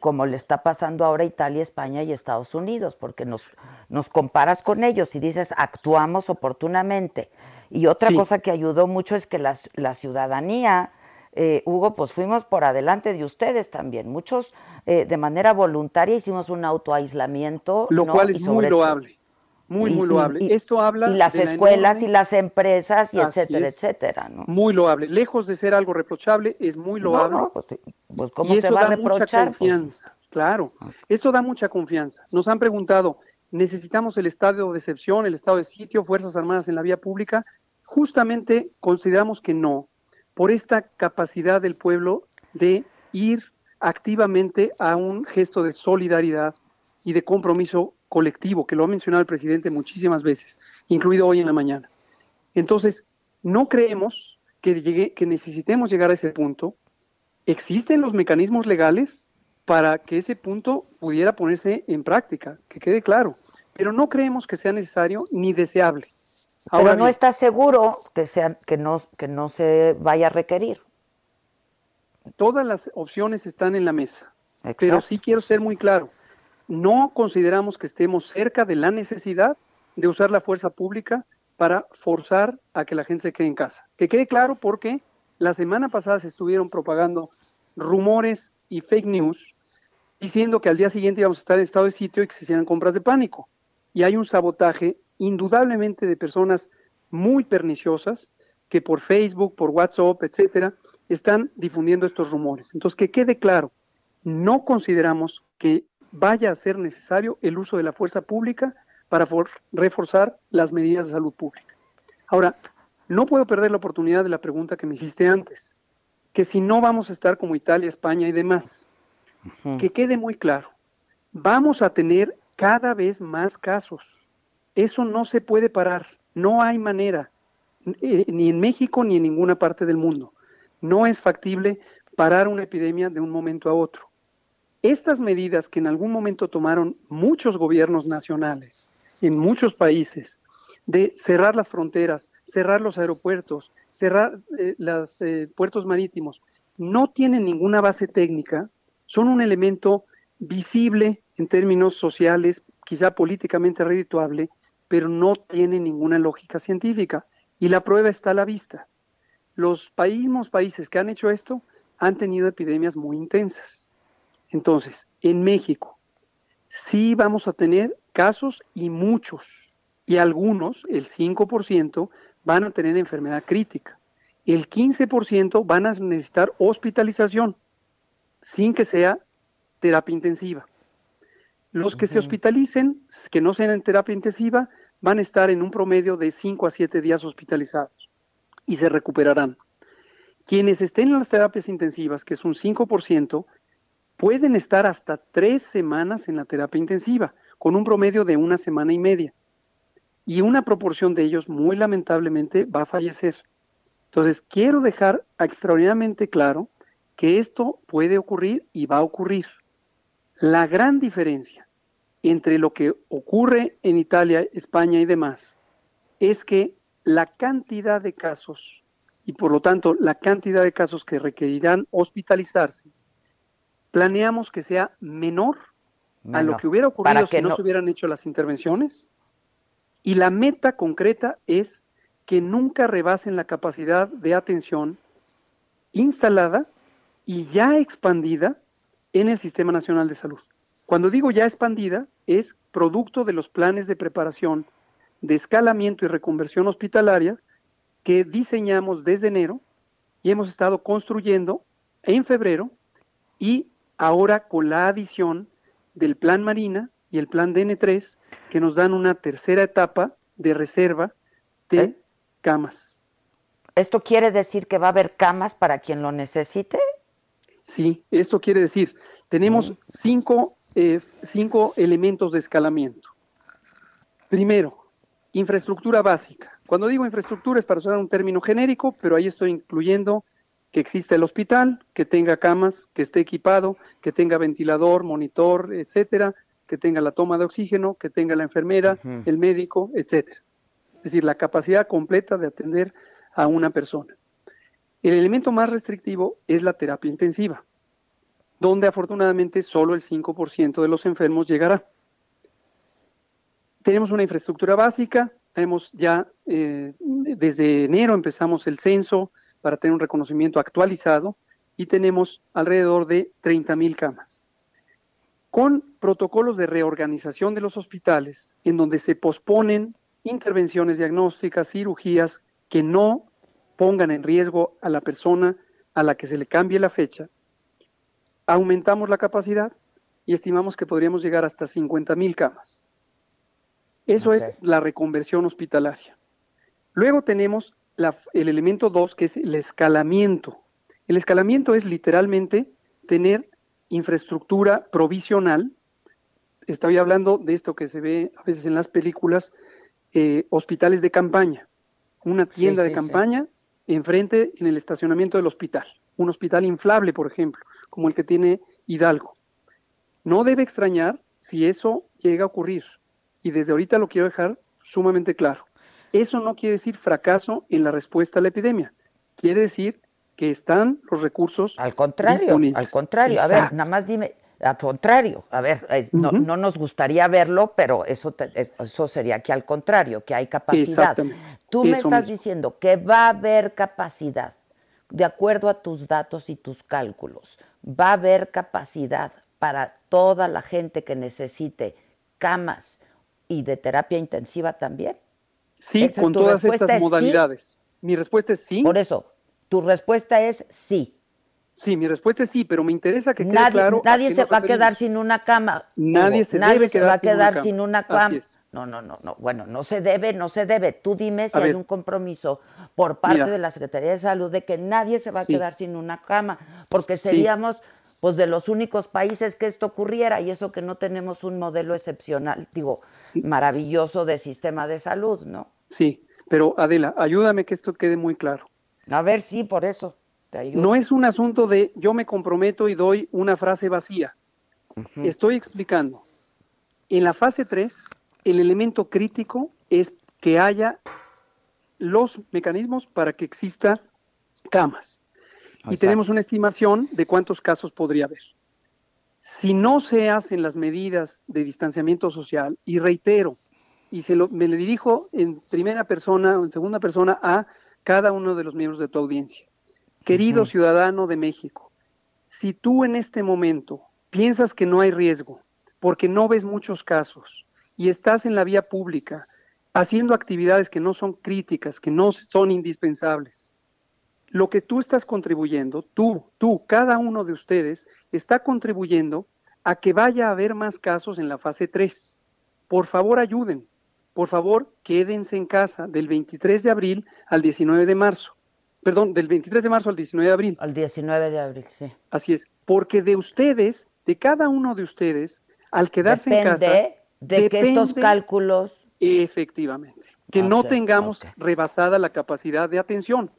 como le está pasando ahora a Italia, España y Estados Unidos, porque nos, nos comparas con ellos y dices, actuamos oportunamente. Y otra cosa que ayudó mucho es que la, la ciudadanía eh, Hugo, pues fuimos por adelante de ustedes también. Muchos eh, de manera voluntaria hicimos un autoaislamiento. Lo cual es muy loable. Muy, muy loable. Esto habla. Y las escuelas y las empresas y etcétera, etcétera. ¿no? Muy loable. Lejos de ser algo reprochable, es muy loable. pues, pues, ¿cómo se va a reprochar? Mucha confianza, claro. Esto da mucha confianza. Nos han preguntado, ¿necesitamos el estado de excepción, el estado de sitio, Fuerzas Armadas en la vía pública? Justamente consideramos que no por esta capacidad del pueblo de ir activamente a un gesto de solidaridad y de compromiso colectivo, que lo ha mencionado el presidente muchísimas veces, incluido hoy en la mañana. Entonces, no creemos que, llegue, que necesitemos llegar a ese punto. Existen los mecanismos legales para que ese punto pudiera ponerse en práctica, que quede claro, pero no creemos que sea necesario ni deseable. Pero no está seguro que, sea, que, no, que no se vaya a requerir. Todas las opciones están en la mesa, pero sí quiero ser muy claro. No consideramos que estemos cerca de la necesidad de usar la fuerza pública para forzar a que la gente se quede en casa. Que quede claro porque la semana pasada se estuvieron propagando rumores y fake news diciendo que al día siguiente íbamos a estar en estado de sitio y que se hicieran compras de pánico. Y hay un sabotaje indudablemente de personas muy perniciosas que por Facebook, por WhatsApp, etcétera, están difundiendo estos rumores. Entonces, que quede claro, no consideramos que vaya a ser necesario el uso de la fuerza pública para reforzar las medidas de salud pública. Ahora, no puedo perder la oportunidad de la pregunta que me hiciste antes, que si no vamos a estar como Italia, España y demás, que quede muy claro, vamos a tener cada vez más casos eso no se puede parar, no hay manera, eh, ni en México ni en ninguna parte del mundo. No es factible parar una epidemia de un momento a otro. Estas medidas que en algún momento tomaron muchos gobiernos nacionales en muchos países, de cerrar las fronteras, cerrar los aeropuertos, cerrar eh, los eh, puertos marítimos, no tienen ninguna base técnica, son un elemento visible en términos sociales, quizá políticamente redituable, pero no tiene ninguna lógica científica. Y la prueba está a la vista. Los mismos países que han hecho esto han tenido epidemias muy intensas. Entonces, en México, sí vamos a tener casos y muchos, y algunos, el 5%, van a tener enfermedad crítica. El 15% van a necesitar hospitalización, sin que sea terapia intensiva. Los que se hospitalicen, que no sean en terapia intensiva, van a estar en un promedio de 5 a 7 días hospitalizados y se recuperarán. Quienes estén en las terapias intensivas, que es un 5%, pueden estar hasta tres semanas en la terapia intensiva, con un promedio de una semana y media. Y una proporción de ellos, muy lamentablemente, va a fallecer. Entonces, quiero dejar extraordinariamente claro que esto puede ocurrir y va a ocurrir. La gran diferencia entre lo que ocurre en Italia, España y demás, es que la cantidad de casos y por lo tanto la cantidad de casos que requerirán hospitalizarse, planeamos que sea menor, a lo que hubiera ocurrido si no, se hubieran hecho las intervenciones. Y la meta concreta es que nunca rebasen la capacidad de atención instalada y ya expandida en el Sistema Nacional de Salud. Cuando digo ya expandida, es producto de los planes de preparación de escalamiento y reconversión hospitalaria que diseñamos desde enero y hemos estado construyendo en febrero y ahora con la adición del plan Marina y el plan DN3 que nos dan una tercera etapa de reserva de ¿Eh? camas. ¿Esto quiere decir que va a haber camas para quien lo necesite? Sí, esto quiere decir, tenemos cinco, eh, cinco elementos de escalamiento. Primero, infraestructura básica. Cuando digo infraestructura es para usar un término genérico, pero ahí estoy incluyendo que exista el hospital, que tenga camas, que esté equipado, que tenga ventilador, monitor, etcétera, que tenga la toma de oxígeno, que tenga la enfermera, el médico, etcétera. Es decir, la capacidad completa de atender a una persona. El elemento más restrictivo es la terapia intensiva, donde afortunadamente solo el 5% de los enfermos llegará. Tenemos una infraestructura básica, hemos ya eh, desde enero empezamos el censo para tener un reconocimiento actualizado y tenemos alrededor de 30 mil camas. Con protocolos de reorganización de los hospitales, en donde se posponen intervenciones diagnósticas, cirugías que no pongan en riesgo a la persona a la que se le cambie la fecha, aumentamos la capacidad y estimamos que podríamos llegar hasta 50 mil camas. Eso es la reconversión hospitalaria. Luego tenemos el elemento 2, que es el escalamiento. El escalamiento es literalmente tener infraestructura provisional. Estoy hablando de esto que se ve a veces en las películas, eh, hospitales de campaña. Una tienda de campaña enfrente en el estacionamiento del hospital. Un hospital inflable, por ejemplo, como el que tiene Hidalgo. No debe extrañar si eso llega a ocurrir y desde ahorita lo quiero dejar sumamente claro. Eso no quiere decir fracaso en la respuesta a la epidemia. Quiere decir que están los recursos al contrario, Al contrario, a ver, nada más dime, al contrario, a ver, no, nos gustaría verlo, pero eso, eso sería que al contrario, que hay capacidad. Tú me estás diciendo que va a haber capacidad, de acuerdo a tus datos y tus cálculos, va a haber capacidad para toda la gente que necesite camas, y de terapia intensiva también? Sí, con todas estas modalidades. Mi respuesta es sí. Por eso, tu respuesta es sí. Sí, mi respuesta es sí, pero me interesa que quede nadie, claro. Nadie se va a quedar sin una cama. Nadie se nadie se va a quedar sin una cama. No, no, no, no. Bueno, no se debe, no se debe. Tú dime si hay un compromiso por parte de la Secretaría de Salud de que nadie se va a quedar sin una cama, porque seríamos pues de los únicos países que esto ocurriera y eso que no tenemos un modelo excepcional, digo, maravilloso de sistema de salud, ¿no? Sí, pero Adela, ayúdame que esto quede muy claro. A ver, sí, por eso. Te ayudo. No es un asunto de yo me comprometo y doy una frase vacía. Estoy explicando. En la fase 3, el elemento crítico es que haya los mecanismos para que exista camas. Y tenemos una estimación de cuántos casos podría haber. Si no se hacen las medidas de distanciamiento social, y reitero, y se lo, me le dirijo en primera persona o en segunda persona a cada uno de los miembros de tu audiencia. Querido ciudadano de México, si tú en este momento piensas que no hay riesgo, porque no ves muchos casos y estás en la vía pública haciendo actividades que no son críticas, que no son indispensables, lo que tú estás contribuyendo, tú, tú, cada uno de ustedes, está contribuyendo a que vaya a haber más casos en la fase 3. Por favor, ayuden. Por favor, quédense en casa del 23 de abril al 19 de marzo. Perdón, del 23 de marzo al 19 de abril. Al 19 de abril, sí. Así es. Porque de ustedes, de cada uno de ustedes, al quedarse en casa. De que estos cálculos. Efectivamente. Que no tengamos rebasada la capacidad de atención.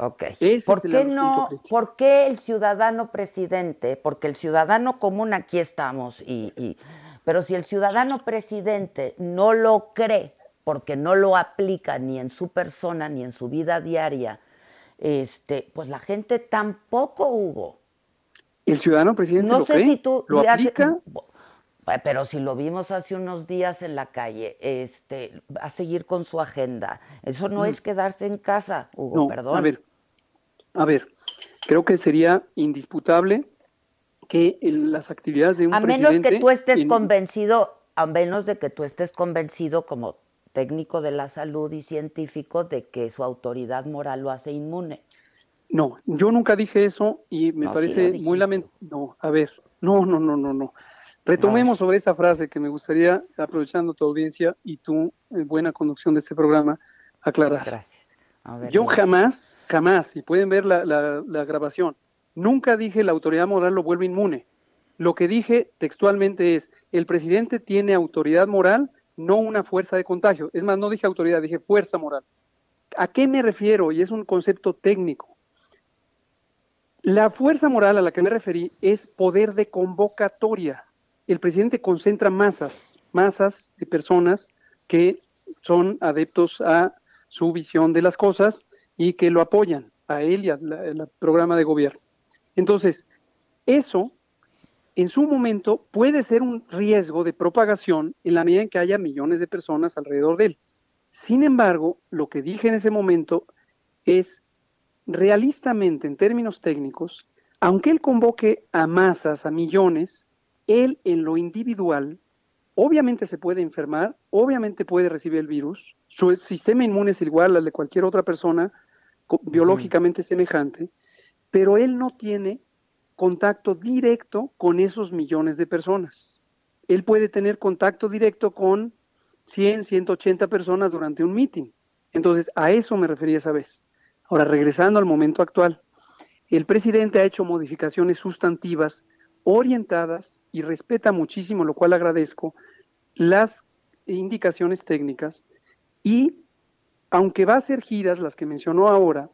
Ok. ¿Por qué no? ¿Por qué el ciudadano presidente? Porque el ciudadano común aquí estamos y, pero si el ciudadano presidente no lo cree porque no lo aplica ni en su persona ni en su vida diaria, este, pues la gente tampoco, Hugo. El ciudadano presidente no lo sé si tú lo aplica. pero si lo vimos hace unos días en la calle, este, a seguir con su agenda. Eso no, mm. es quedarse en casa, Hugo, perdón. A ver, a ver, creo que sería indisputable que las actividades de un a menos que tú estés convencido, a menos de que tú estés convencido como técnico de la salud y científico de que su autoridad moral lo hace inmune. No, yo nunca dije eso y me parece muy lamentable. No, a ver, no, no, no, no, no. Retomemos sobre esa frase que me gustaría, aprovechando tu audiencia y tu eh, buena conducción de este programa, aclarar. Gracias. Yo jamás, jamás, y pueden ver la, la grabación, nunca dije la autoridad moral lo vuelve inmune. Lo que dije textualmente es, el presidente tiene autoridad moral, no una fuerza de contagio. Es más, no dije autoridad, dije fuerza moral. ¿A qué me refiero? Y es un concepto técnico. La fuerza moral a la que me referí es poder de convocatoria el presidente concentra masas, masas de personas que son adeptos a su visión de las cosas y que lo apoyan a él y al programa de gobierno. Entonces, eso en su momento puede ser un riesgo de propagación en la medida en que haya millones de personas alrededor de él. Sin embargo, lo que dije en ese momento es realistamente, en términos técnicos, aunque él convoque a masas, a millones, él en lo individual obviamente se puede enfermar, obviamente puede recibir el virus, su sistema inmune es igual al de cualquier otra persona biológicamente semejante, pero él no tiene contacto directo con esos millones de personas. Él puede tener contacto directo con 100, 180 personas durante un meeting. Entonces, a eso me refería esa vez. Ahora, regresando al momento actual, el presidente ha hecho modificaciones sustantivas orientadas y respeta muchísimo, lo cual agradezco, las indicaciones técnicas y aunque va a ser giras, las que mencionó ahora,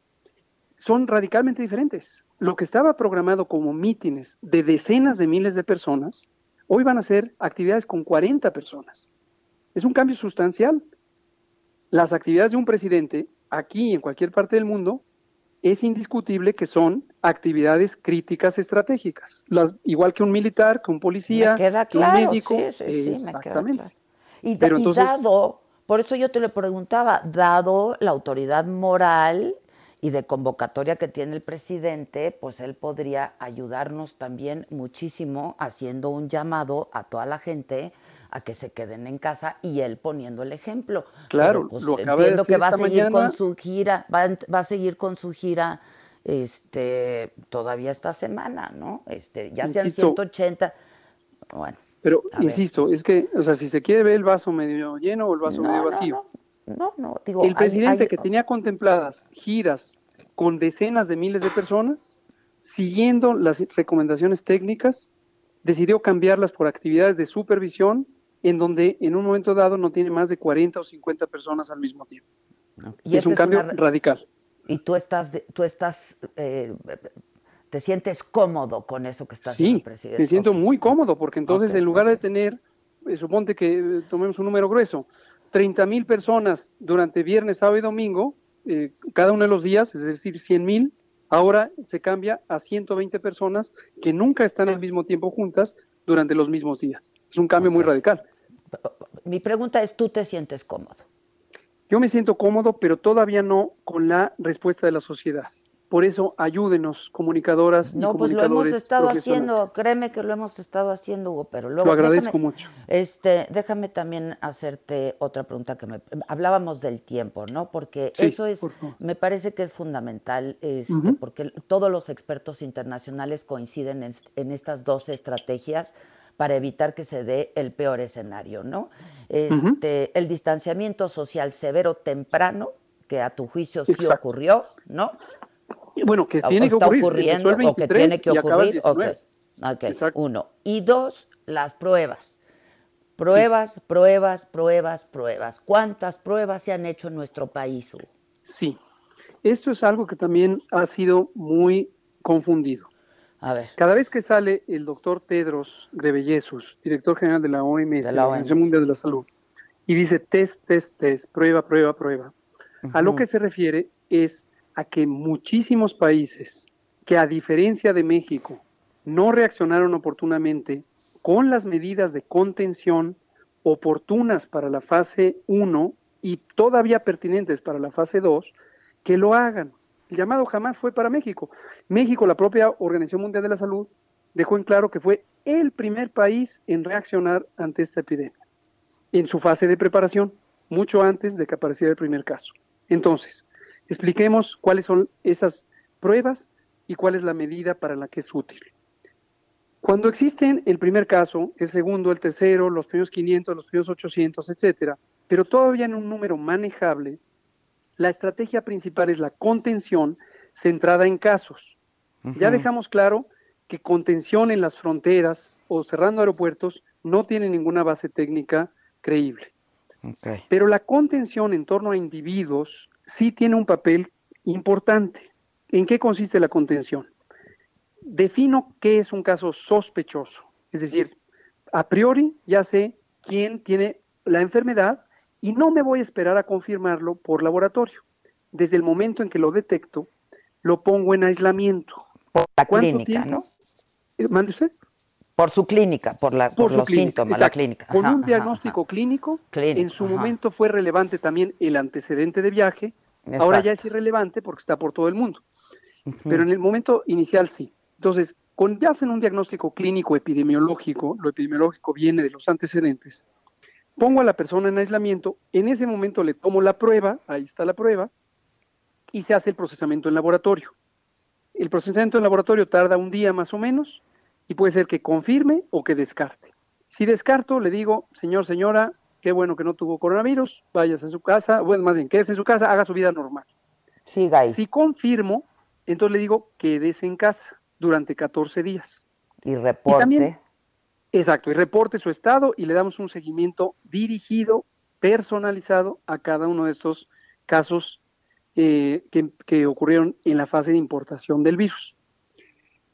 son radicalmente diferentes. Lo que estaba programado como mítines de decenas de miles de personas, hoy van a ser actividades con 40 personas. Es un cambio sustancial. Las actividades de un presidente, aquí en cualquier parte del mundo, es indiscutible que son actividades críticas estratégicas, igual que un militar, que un policía, que un médico. exactamente. Y, Pero dado, por eso yo te lo preguntaba, dado la autoridad moral y de convocatoria que tiene el presidente, pues él podría ayudarnos también muchísimo haciendo un llamado a toda la gente a que se queden en casa y él poniendo el ejemplo. Claro, pues, lo entiendo que va a seguir con su gira, va, va, a seguir con su gira este todavía esta semana, ¿no? Este, ya sean 180. Bueno. Pero insisto, es que, o sea, si se quiere ver el vaso medio lleno o el vaso medio vacío. No, no, digo, el presidente que tenía contempladas giras con decenas de miles de personas, siguiendo las recomendaciones técnicas, decidió cambiarlas por actividades de supervisión en donde en un momento dado no tiene más de 40 o 50 personas al mismo tiempo. Y es un cambio radical. Y tú estás, tú estás, eh, te sientes cómodo con eso que estás haciendo, presidente. me siento muy cómodo, porque entonces en lugar de tener, eh, suponte que eh, tomemos un número grueso, 30 mil personas durante viernes, sábado y domingo, cada uno de los días, es decir, 100 mil, ahora se cambia a 120 personas que nunca están al mismo tiempo juntas durante los mismos días. Es un cambio muy radical mi pregunta es, ¿tú te sientes cómodo? Yo me siento cómodo, pero todavía no con la respuesta de la sociedad. Por eso, ayúdenos, comunicadoras. No, pues lo hemos estado haciendo, créeme que lo hemos estado haciendo, Hugo, pero luego. Lo agradezco mucho. Este, déjame también hacerte otra pregunta que me. Hablábamos del tiempo, ¿no? Porque eso es. Me parece que es fundamental, este, porque todos los expertos internacionales coinciden en, en estas dos estrategias para evitar que se dé el peor escenario, ¿no? Este, El distanciamiento social severo temprano, que a tu juicio sí ocurrió, ¿no? Bueno, que tiene que ocurrir. Ocurriendo, o que tiene que ocurrir. Ok, uno. Y dos, las pruebas. Pruebas, pruebas, pruebas, pruebas. ¿Cuántas pruebas se han hecho en nuestro país? Sí, esto es algo que también ha sido muy confundido. Cada vez que sale el doctor Tedros Ghebreyesus, director general de la OMS, la Organización Mundial de la Salud, y dice test, test, test, prueba, prueba, prueba, a lo que se refiere es a que muchísimos países que a diferencia de México no reaccionaron oportunamente con las medidas de contención oportunas para la fase 1 y todavía pertinentes para la fase 2, que lo hagan. El llamado jamás fue para México. México, la propia Organización Mundial de la Salud, dejó en claro que fue el primer país en reaccionar ante esta epidemia, en su fase de preparación, mucho antes de que apareciera el primer caso. Entonces, expliquemos cuáles son esas pruebas y cuál es la medida para la que es útil. Cuando existen el primer caso, el segundo, el tercero, los primeros 500, los primeros 800, etcétera, pero todavía en un número manejable, la estrategia principal es la contención centrada en casos. Ya dejamos claro que contención en las fronteras o cerrando aeropuertos no tiene ninguna base técnica creíble. Pero la contención en torno a individuos sí tiene un papel importante. ¿En qué consiste la contención? Defino qué es un caso sospechoso. Es decir, a priori ya sé quién tiene la enfermedad y no me voy a esperar a confirmarlo por laboratorio. Desde el momento en que lo detecto, lo pongo en aislamiento. Por la clínica, ¿no? Eh, ¿Mande usted? Por su clínica, por, la, por, los síntomas, la clínica. Con un diagnóstico clínico, en su momento fue relevante también el antecedente de viaje, ahora ya es irrelevante porque está por todo el mundo. Pero en el momento inicial sí. Entonces, cuando ya hacen un diagnóstico clínico epidemiológico, lo epidemiológico viene de los antecedentes, pongo a la persona en aislamiento, en ese momento le tomo la prueba, ahí está la prueba, y se hace el procesamiento en laboratorio. El procesamiento en laboratorio tarda un día más o menos y puede ser que confirme o que descarte. Si descarto, le digo, señor, señora, qué bueno que no tuvo coronavirus, vayas a su casa, bueno, más bien, quédese en su casa, haga su vida normal. Siga ahí. Si confirmo, entonces le digo, quédese en casa durante 14 días. Y reporte. Exacto, y reporte su estado y le damos un seguimiento dirigido, personalizado a cada uno de estos casos eh, que, ocurrieron en la fase de importación del virus.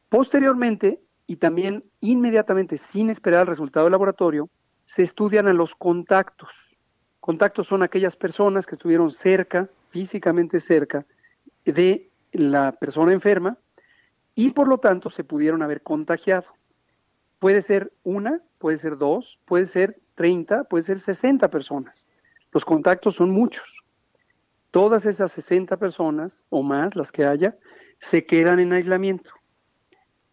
Posteriormente, y también inmediatamente sin esperar el resultado del laboratorio, se estudian a los contactos. Contactos son aquellas personas que estuvieron cerca, físicamente cerca, de la persona enferma y por lo tanto se pudieron haber contagiado. Puede ser una, puede ser dos, puede ser 30, puede ser 60 personas. Los contactos son muchos todas esas 60 personas o más, las que haya, se quedan en aislamiento.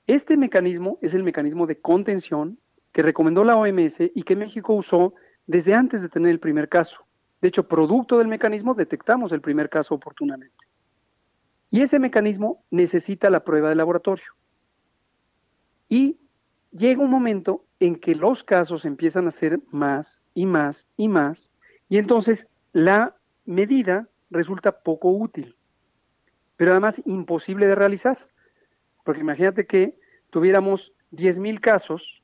Este mecanismo es el mecanismo de contención que recomendó la OMS y que México usó desde antes de tener el primer caso. De hecho, producto del mecanismo detectamos el primer caso oportunamente. Y ese mecanismo necesita la prueba de laboratorio. Y llega un momento en que los casos empiezan a ser más y más y más, y entonces la medida resulta poco útil, pero además imposible de realizar. Porque imagínate que tuviéramos 10.000 casos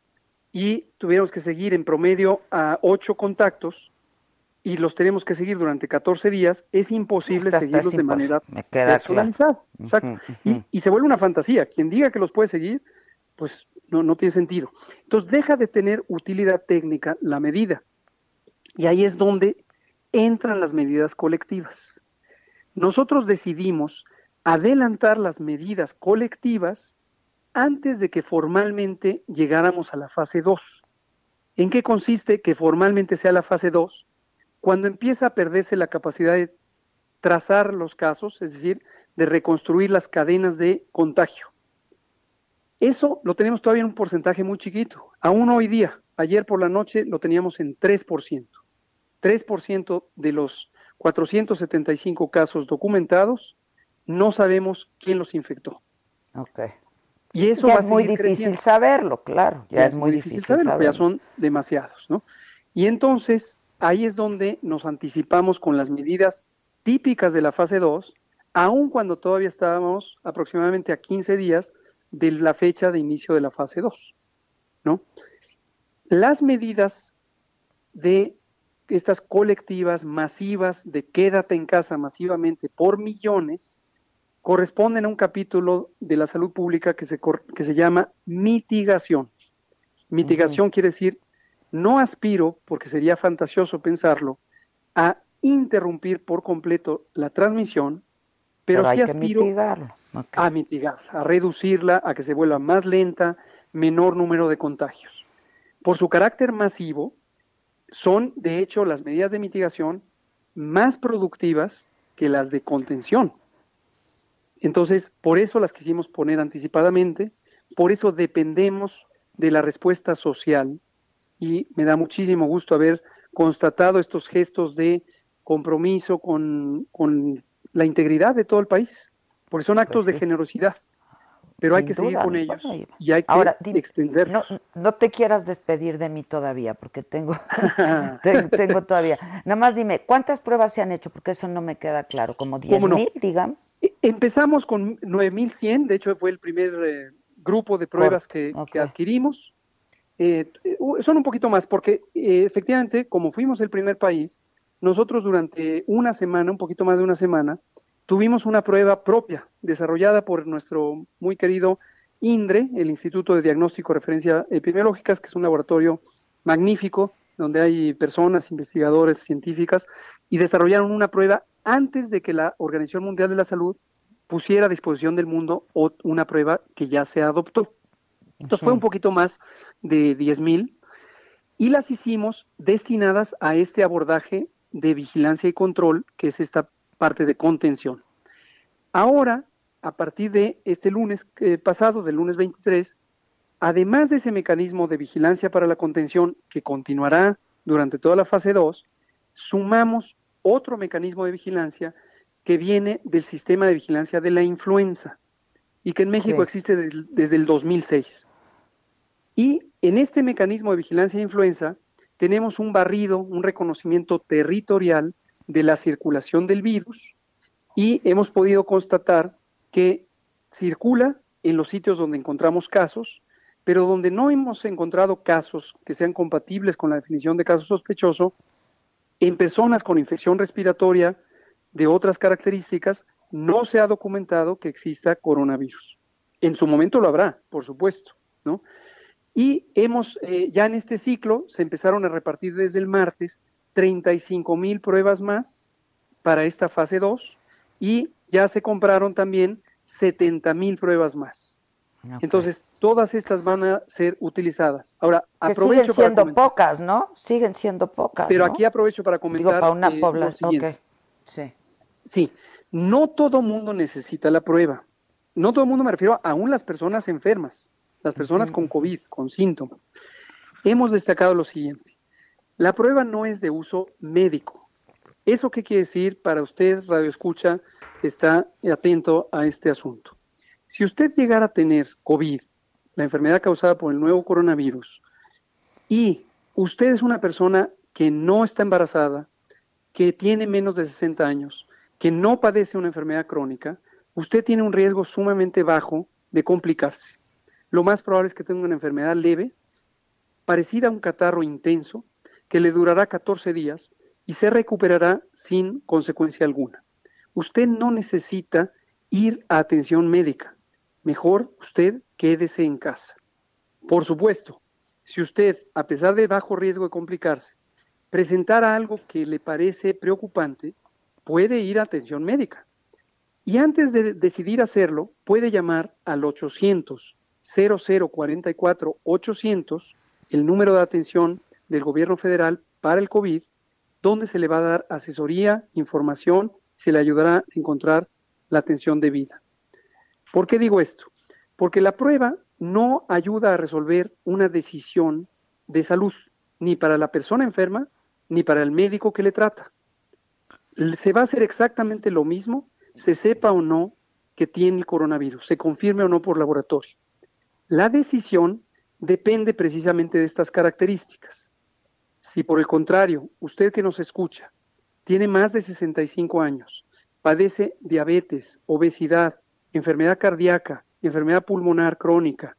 y tuviéramos que seguir en promedio a 8 contactos y los tenemos que seguir durante 14 días, es imposible seguirlos de manera personalizada. y, se vuelve una fantasía. Quien diga que los puede seguir, pues no, no tiene sentido. Entonces deja de tener utilidad técnica la medida. Y ahí es donde entran las medidas colectivas. Nosotros decidimos adelantar las medidas colectivas antes de que formalmente llegáramos a la fase 2. ¿En qué consiste que formalmente sea la fase 2? Cuando empieza a perderse la capacidad de trazar los casos, es decir, de reconstruir las cadenas de contagio. Eso lo tenemos todavía en un porcentaje muy chiquito. Aún hoy día, ayer por la noche lo teníamos en 3%. 3% de los 475 casos documentados, no sabemos quién los infectó. Ok. Y eso es muy difícil saberlo, claro. Ya, es, muy difícil, saberlo, ya son demasiados, ¿no? Y entonces ahí es donde nos anticipamos con las medidas típicas de la fase 2, aun cuando todavía estábamos aproximadamente a 15 días de la fecha de inicio de la fase 2, ¿no? Las medidas de estas colectivas masivas de quédate en casa masivamente por millones corresponden a un capítulo de la salud pública que se, que se llama mitigación. Mitigación quiere decir, no aspiro, porque sería fantasioso pensarlo, a interrumpir por completo la transmisión, pero, sí aspiro a mitigarla, a reducirla, a que se vuelva más lenta, menor número de contagios. Por su carácter masivo, son, de hecho, las medidas de mitigación más productivas que las de contención. Entonces, por eso las quisimos poner anticipadamente, por eso dependemos de la respuesta social y me da muchísimo gusto haber constatado estos gestos de compromiso con, la integridad de todo el país, porque son actos de pues generosidad. pero hay que seguir con ellos y hay que Ahora, extenderlos. No, no, te quieras despedir de mí todavía, porque tengo, [LAUGHS] tengo, [LAUGHS] todavía. Nada más dime, ¿cuántas pruebas se han hecho? Porque eso no me queda claro, como 10 mil, digamos. E, empezamos con 9100, de hecho fue el primer eh, grupo de pruebas que, adquirimos. Eh, son un poquito más, porque eh, efectivamente, como fuimos el primer país, nosotros durante una semana, un poquito más de una semana, tuvimos una prueba propia desarrollada por nuestro muy querido INDRE, el Instituto de Diagnóstico y Referencia Epidemiológicas, que es un laboratorio magnífico donde hay personas, investigadores, científicas, y desarrollaron una prueba antes de que la Organización Mundial de la Salud pusiera a disposición del mundo una prueba que ya se adoptó. Entonces fue un poquito más de 10.000 y las hicimos destinadas a este abordaje de vigilancia y control, que es esta parte de contención. Ahora, a partir de este lunes eh, pasado, del lunes 23, además de ese mecanismo de vigilancia para la contención que continuará durante toda la fase 2, sumamos otro mecanismo de vigilancia que viene del sistema de vigilancia de la influenza y que en México existe desde el 2006. Y en este mecanismo de vigilancia de influenza tenemos un barrido, un reconocimiento territorial de la circulación del virus y hemos podido constatar que circula en los sitios donde encontramos casos, pero donde no hemos encontrado casos que sean compatibles con la definición de caso sospechoso, en personas con infección respiratoria de otras características, no se ha documentado que exista coronavirus. En su momento lo habrá, por supuesto, ¿no? Y hemos, eh, ya en este ciclo, se empezaron a repartir desde el martes 35 mil pruebas más para esta fase 2 y ya se compraron también 70 mil pruebas más. Entonces, todas estas van a ser utilizadas. Ahora, que siguen siendo pocas, ¿no? Siguen siendo pocas. Pero aquí aprovecho para comentar. para una eh, población. Sí. Sí, no todo mundo necesita la prueba. No todo mundo me refiero a aún las personas enfermas, las personas con COVID, con síntomas. Hemos destacado lo siguiente. La prueba no es de uso médico. ¿Eso qué quiere decir para usted, Radio Escucha, que está atento a este asunto? Si usted llegara a tener COVID, la enfermedad causada por el nuevo coronavirus, y usted es una persona que no está embarazada, que tiene menos de 60 años, que no padece una enfermedad crónica, usted tiene un riesgo sumamente bajo de complicarse. Lo más probable es que tenga una enfermedad leve, parecida a un catarro intenso, que le durará 14 días y se recuperará sin consecuencia alguna. Usted no necesita ir a atención médica. Mejor usted quédese en casa. Por supuesto, si usted, a pesar de bajo riesgo de complicarse, presentara algo que le parece preocupante, puede ir a atención médica. Y antes de decidir hacerlo, puede llamar al 800 0044 800, el número de atención del gobierno federal para el COVID, donde se le va a dar asesoría, información, se le ayudará a encontrar la atención debida. ¿Por qué digo esto? Porque la prueba no ayuda a resolver una decisión de salud, ni para la persona enferma, ni para el médico que le trata. Se va a hacer exactamente lo mismo, se sepa o no que tiene el coronavirus, se confirme o no por laboratorio. La decisión depende precisamente de estas características. Si por el contrario, usted que nos escucha tiene más de 65 años, padece diabetes, obesidad, enfermedad cardíaca, enfermedad pulmonar crónica,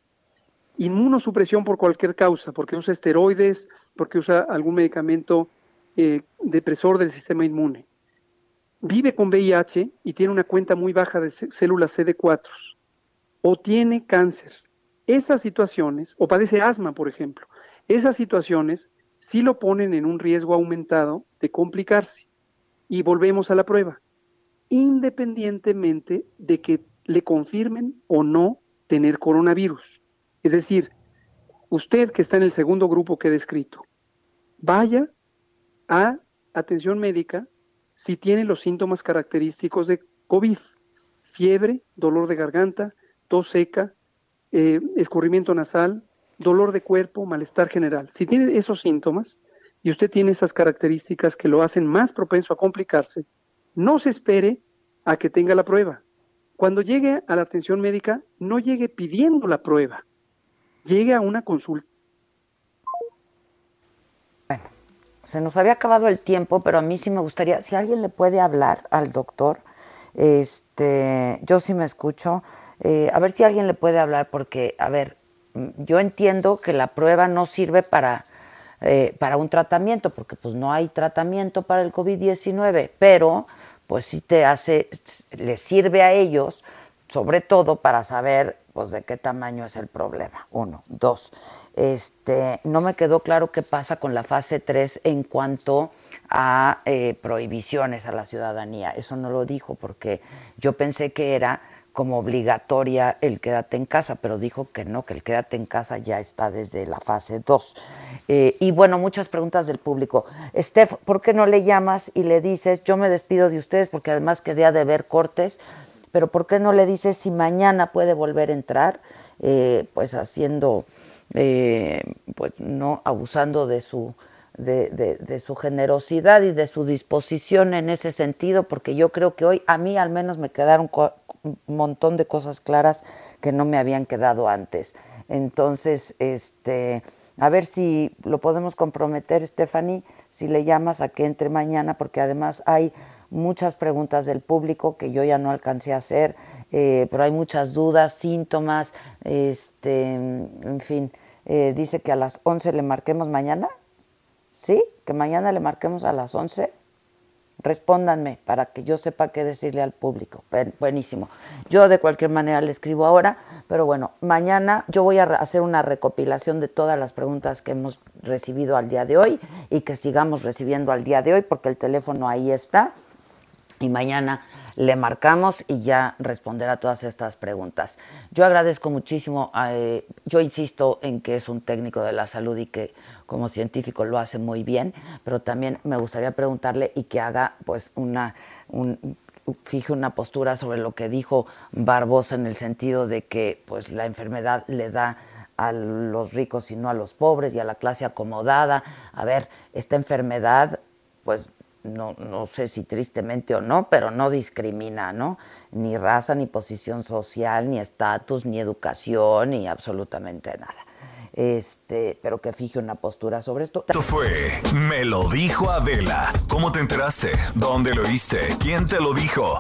inmunosupresión por cualquier causa, porque usa esteroides, porque usa algún medicamento eh, depresor del sistema inmune, vive con VIH y tiene una cuenta muy baja de células CD4, o tiene cáncer, esas situaciones, o padece asma, por ejemplo, esas situaciones si lo ponen en un riesgo aumentado de complicarse. Y volvemos a la prueba, independientemente de que le confirmen o no tener coronavirus. Es decir, usted que está en el segundo grupo que he descrito, vaya a atención médica si tiene los síntomas característicos de COVID, fiebre, dolor de garganta, tos seca, eh, escurrimiento nasal, dolor de cuerpo, malestar general. Si tiene esos síntomas y usted tiene esas características que lo hacen más propenso a complicarse, no se espere a que tenga la prueba. cuando llegue a la atención médica, no llegue pidiendo la prueba, llegue a una consulta. Bueno, se nos había acabado el tiempo, pero a mí sí me gustaría, si alguien le puede hablar al doctor, este, yo sí me escucho, eh, a ver si alguien le puede hablar, porque, a ver, yo entiendo que la prueba no sirve para, eh, para un tratamiento, porque pues no hay tratamiento para el COVID-19, pero pues sí te hace, les sirve a ellos, sobre todo para saber pues de qué tamaño es el problema. Uno. Dos, este, no me quedó claro qué pasa con la fase 3 en cuanto a eh, prohibiciones a la ciudadanía. Eso no lo dijo porque yo pensé que era como obligatoria el quédate en casa, pero dijo que no, que el quédate en casa ya está desde la fase 2. Eh, y bueno, muchas preguntas del público. Steph, ¿por qué no le llamas y le dices, yo me despido de ustedes porque además quedé de ver cortes, pero ¿por qué no le dices si mañana puede volver a entrar? Eh, pues haciendo, eh, pues no abusando de su de, su generosidad y de su disposición en ese sentido, porque yo creo que hoy a mí al menos me quedaron un montón de cosas claras que no me habían quedado antes. Entonces, este, a ver si lo podemos comprometer, Stephanie, si le llamas a que entre mañana, porque además hay muchas preguntas del público que yo ya no alcancé a hacer, eh, pero hay muchas dudas, síntomas, este, en fin, eh, dice que a las 11 le marquemos mañana. ¿Sí? Que mañana le marquemos a las 11. Respóndanme para que yo sepa qué decirle al público. Buenísimo. Yo de cualquier manera le escribo ahora, pero bueno, mañana yo voy a hacer una recopilación de todas las preguntas que hemos recibido al día de hoy y que sigamos recibiendo al día de hoy porque el teléfono ahí está y mañana le marcamos y ya responderá todas estas preguntas. Yo agradezco muchísimo, eh, yo insisto en que es un técnico de la salud y que como científico lo hace muy bien, pero también me gustaría preguntarle y que haga pues una, fije una postura sobre lo que dijo Barbosa en el sentido de que pues la enfermedad le da a los ricos y no a los pobres y a la clase acomodada. A ver, esta enfermedad pues no, no sé si tristemente o no, pero no discrimina, ¿no? Ni raza, ni posición social, ni estatus, ni educación, ni absolutamente nada. Este, pero que fije una postura sobre esto. Esto fue Me lo dijo Adela. ¿Cómo te enteraste? ¿Dónde lo oíste? ¿Quién te lo dijo?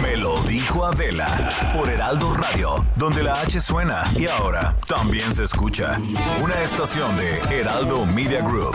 Me lo dijo Adela por Heraldo Radio, donde la H suena y ahora también se escucha. Una estación de Heraldo Media Group.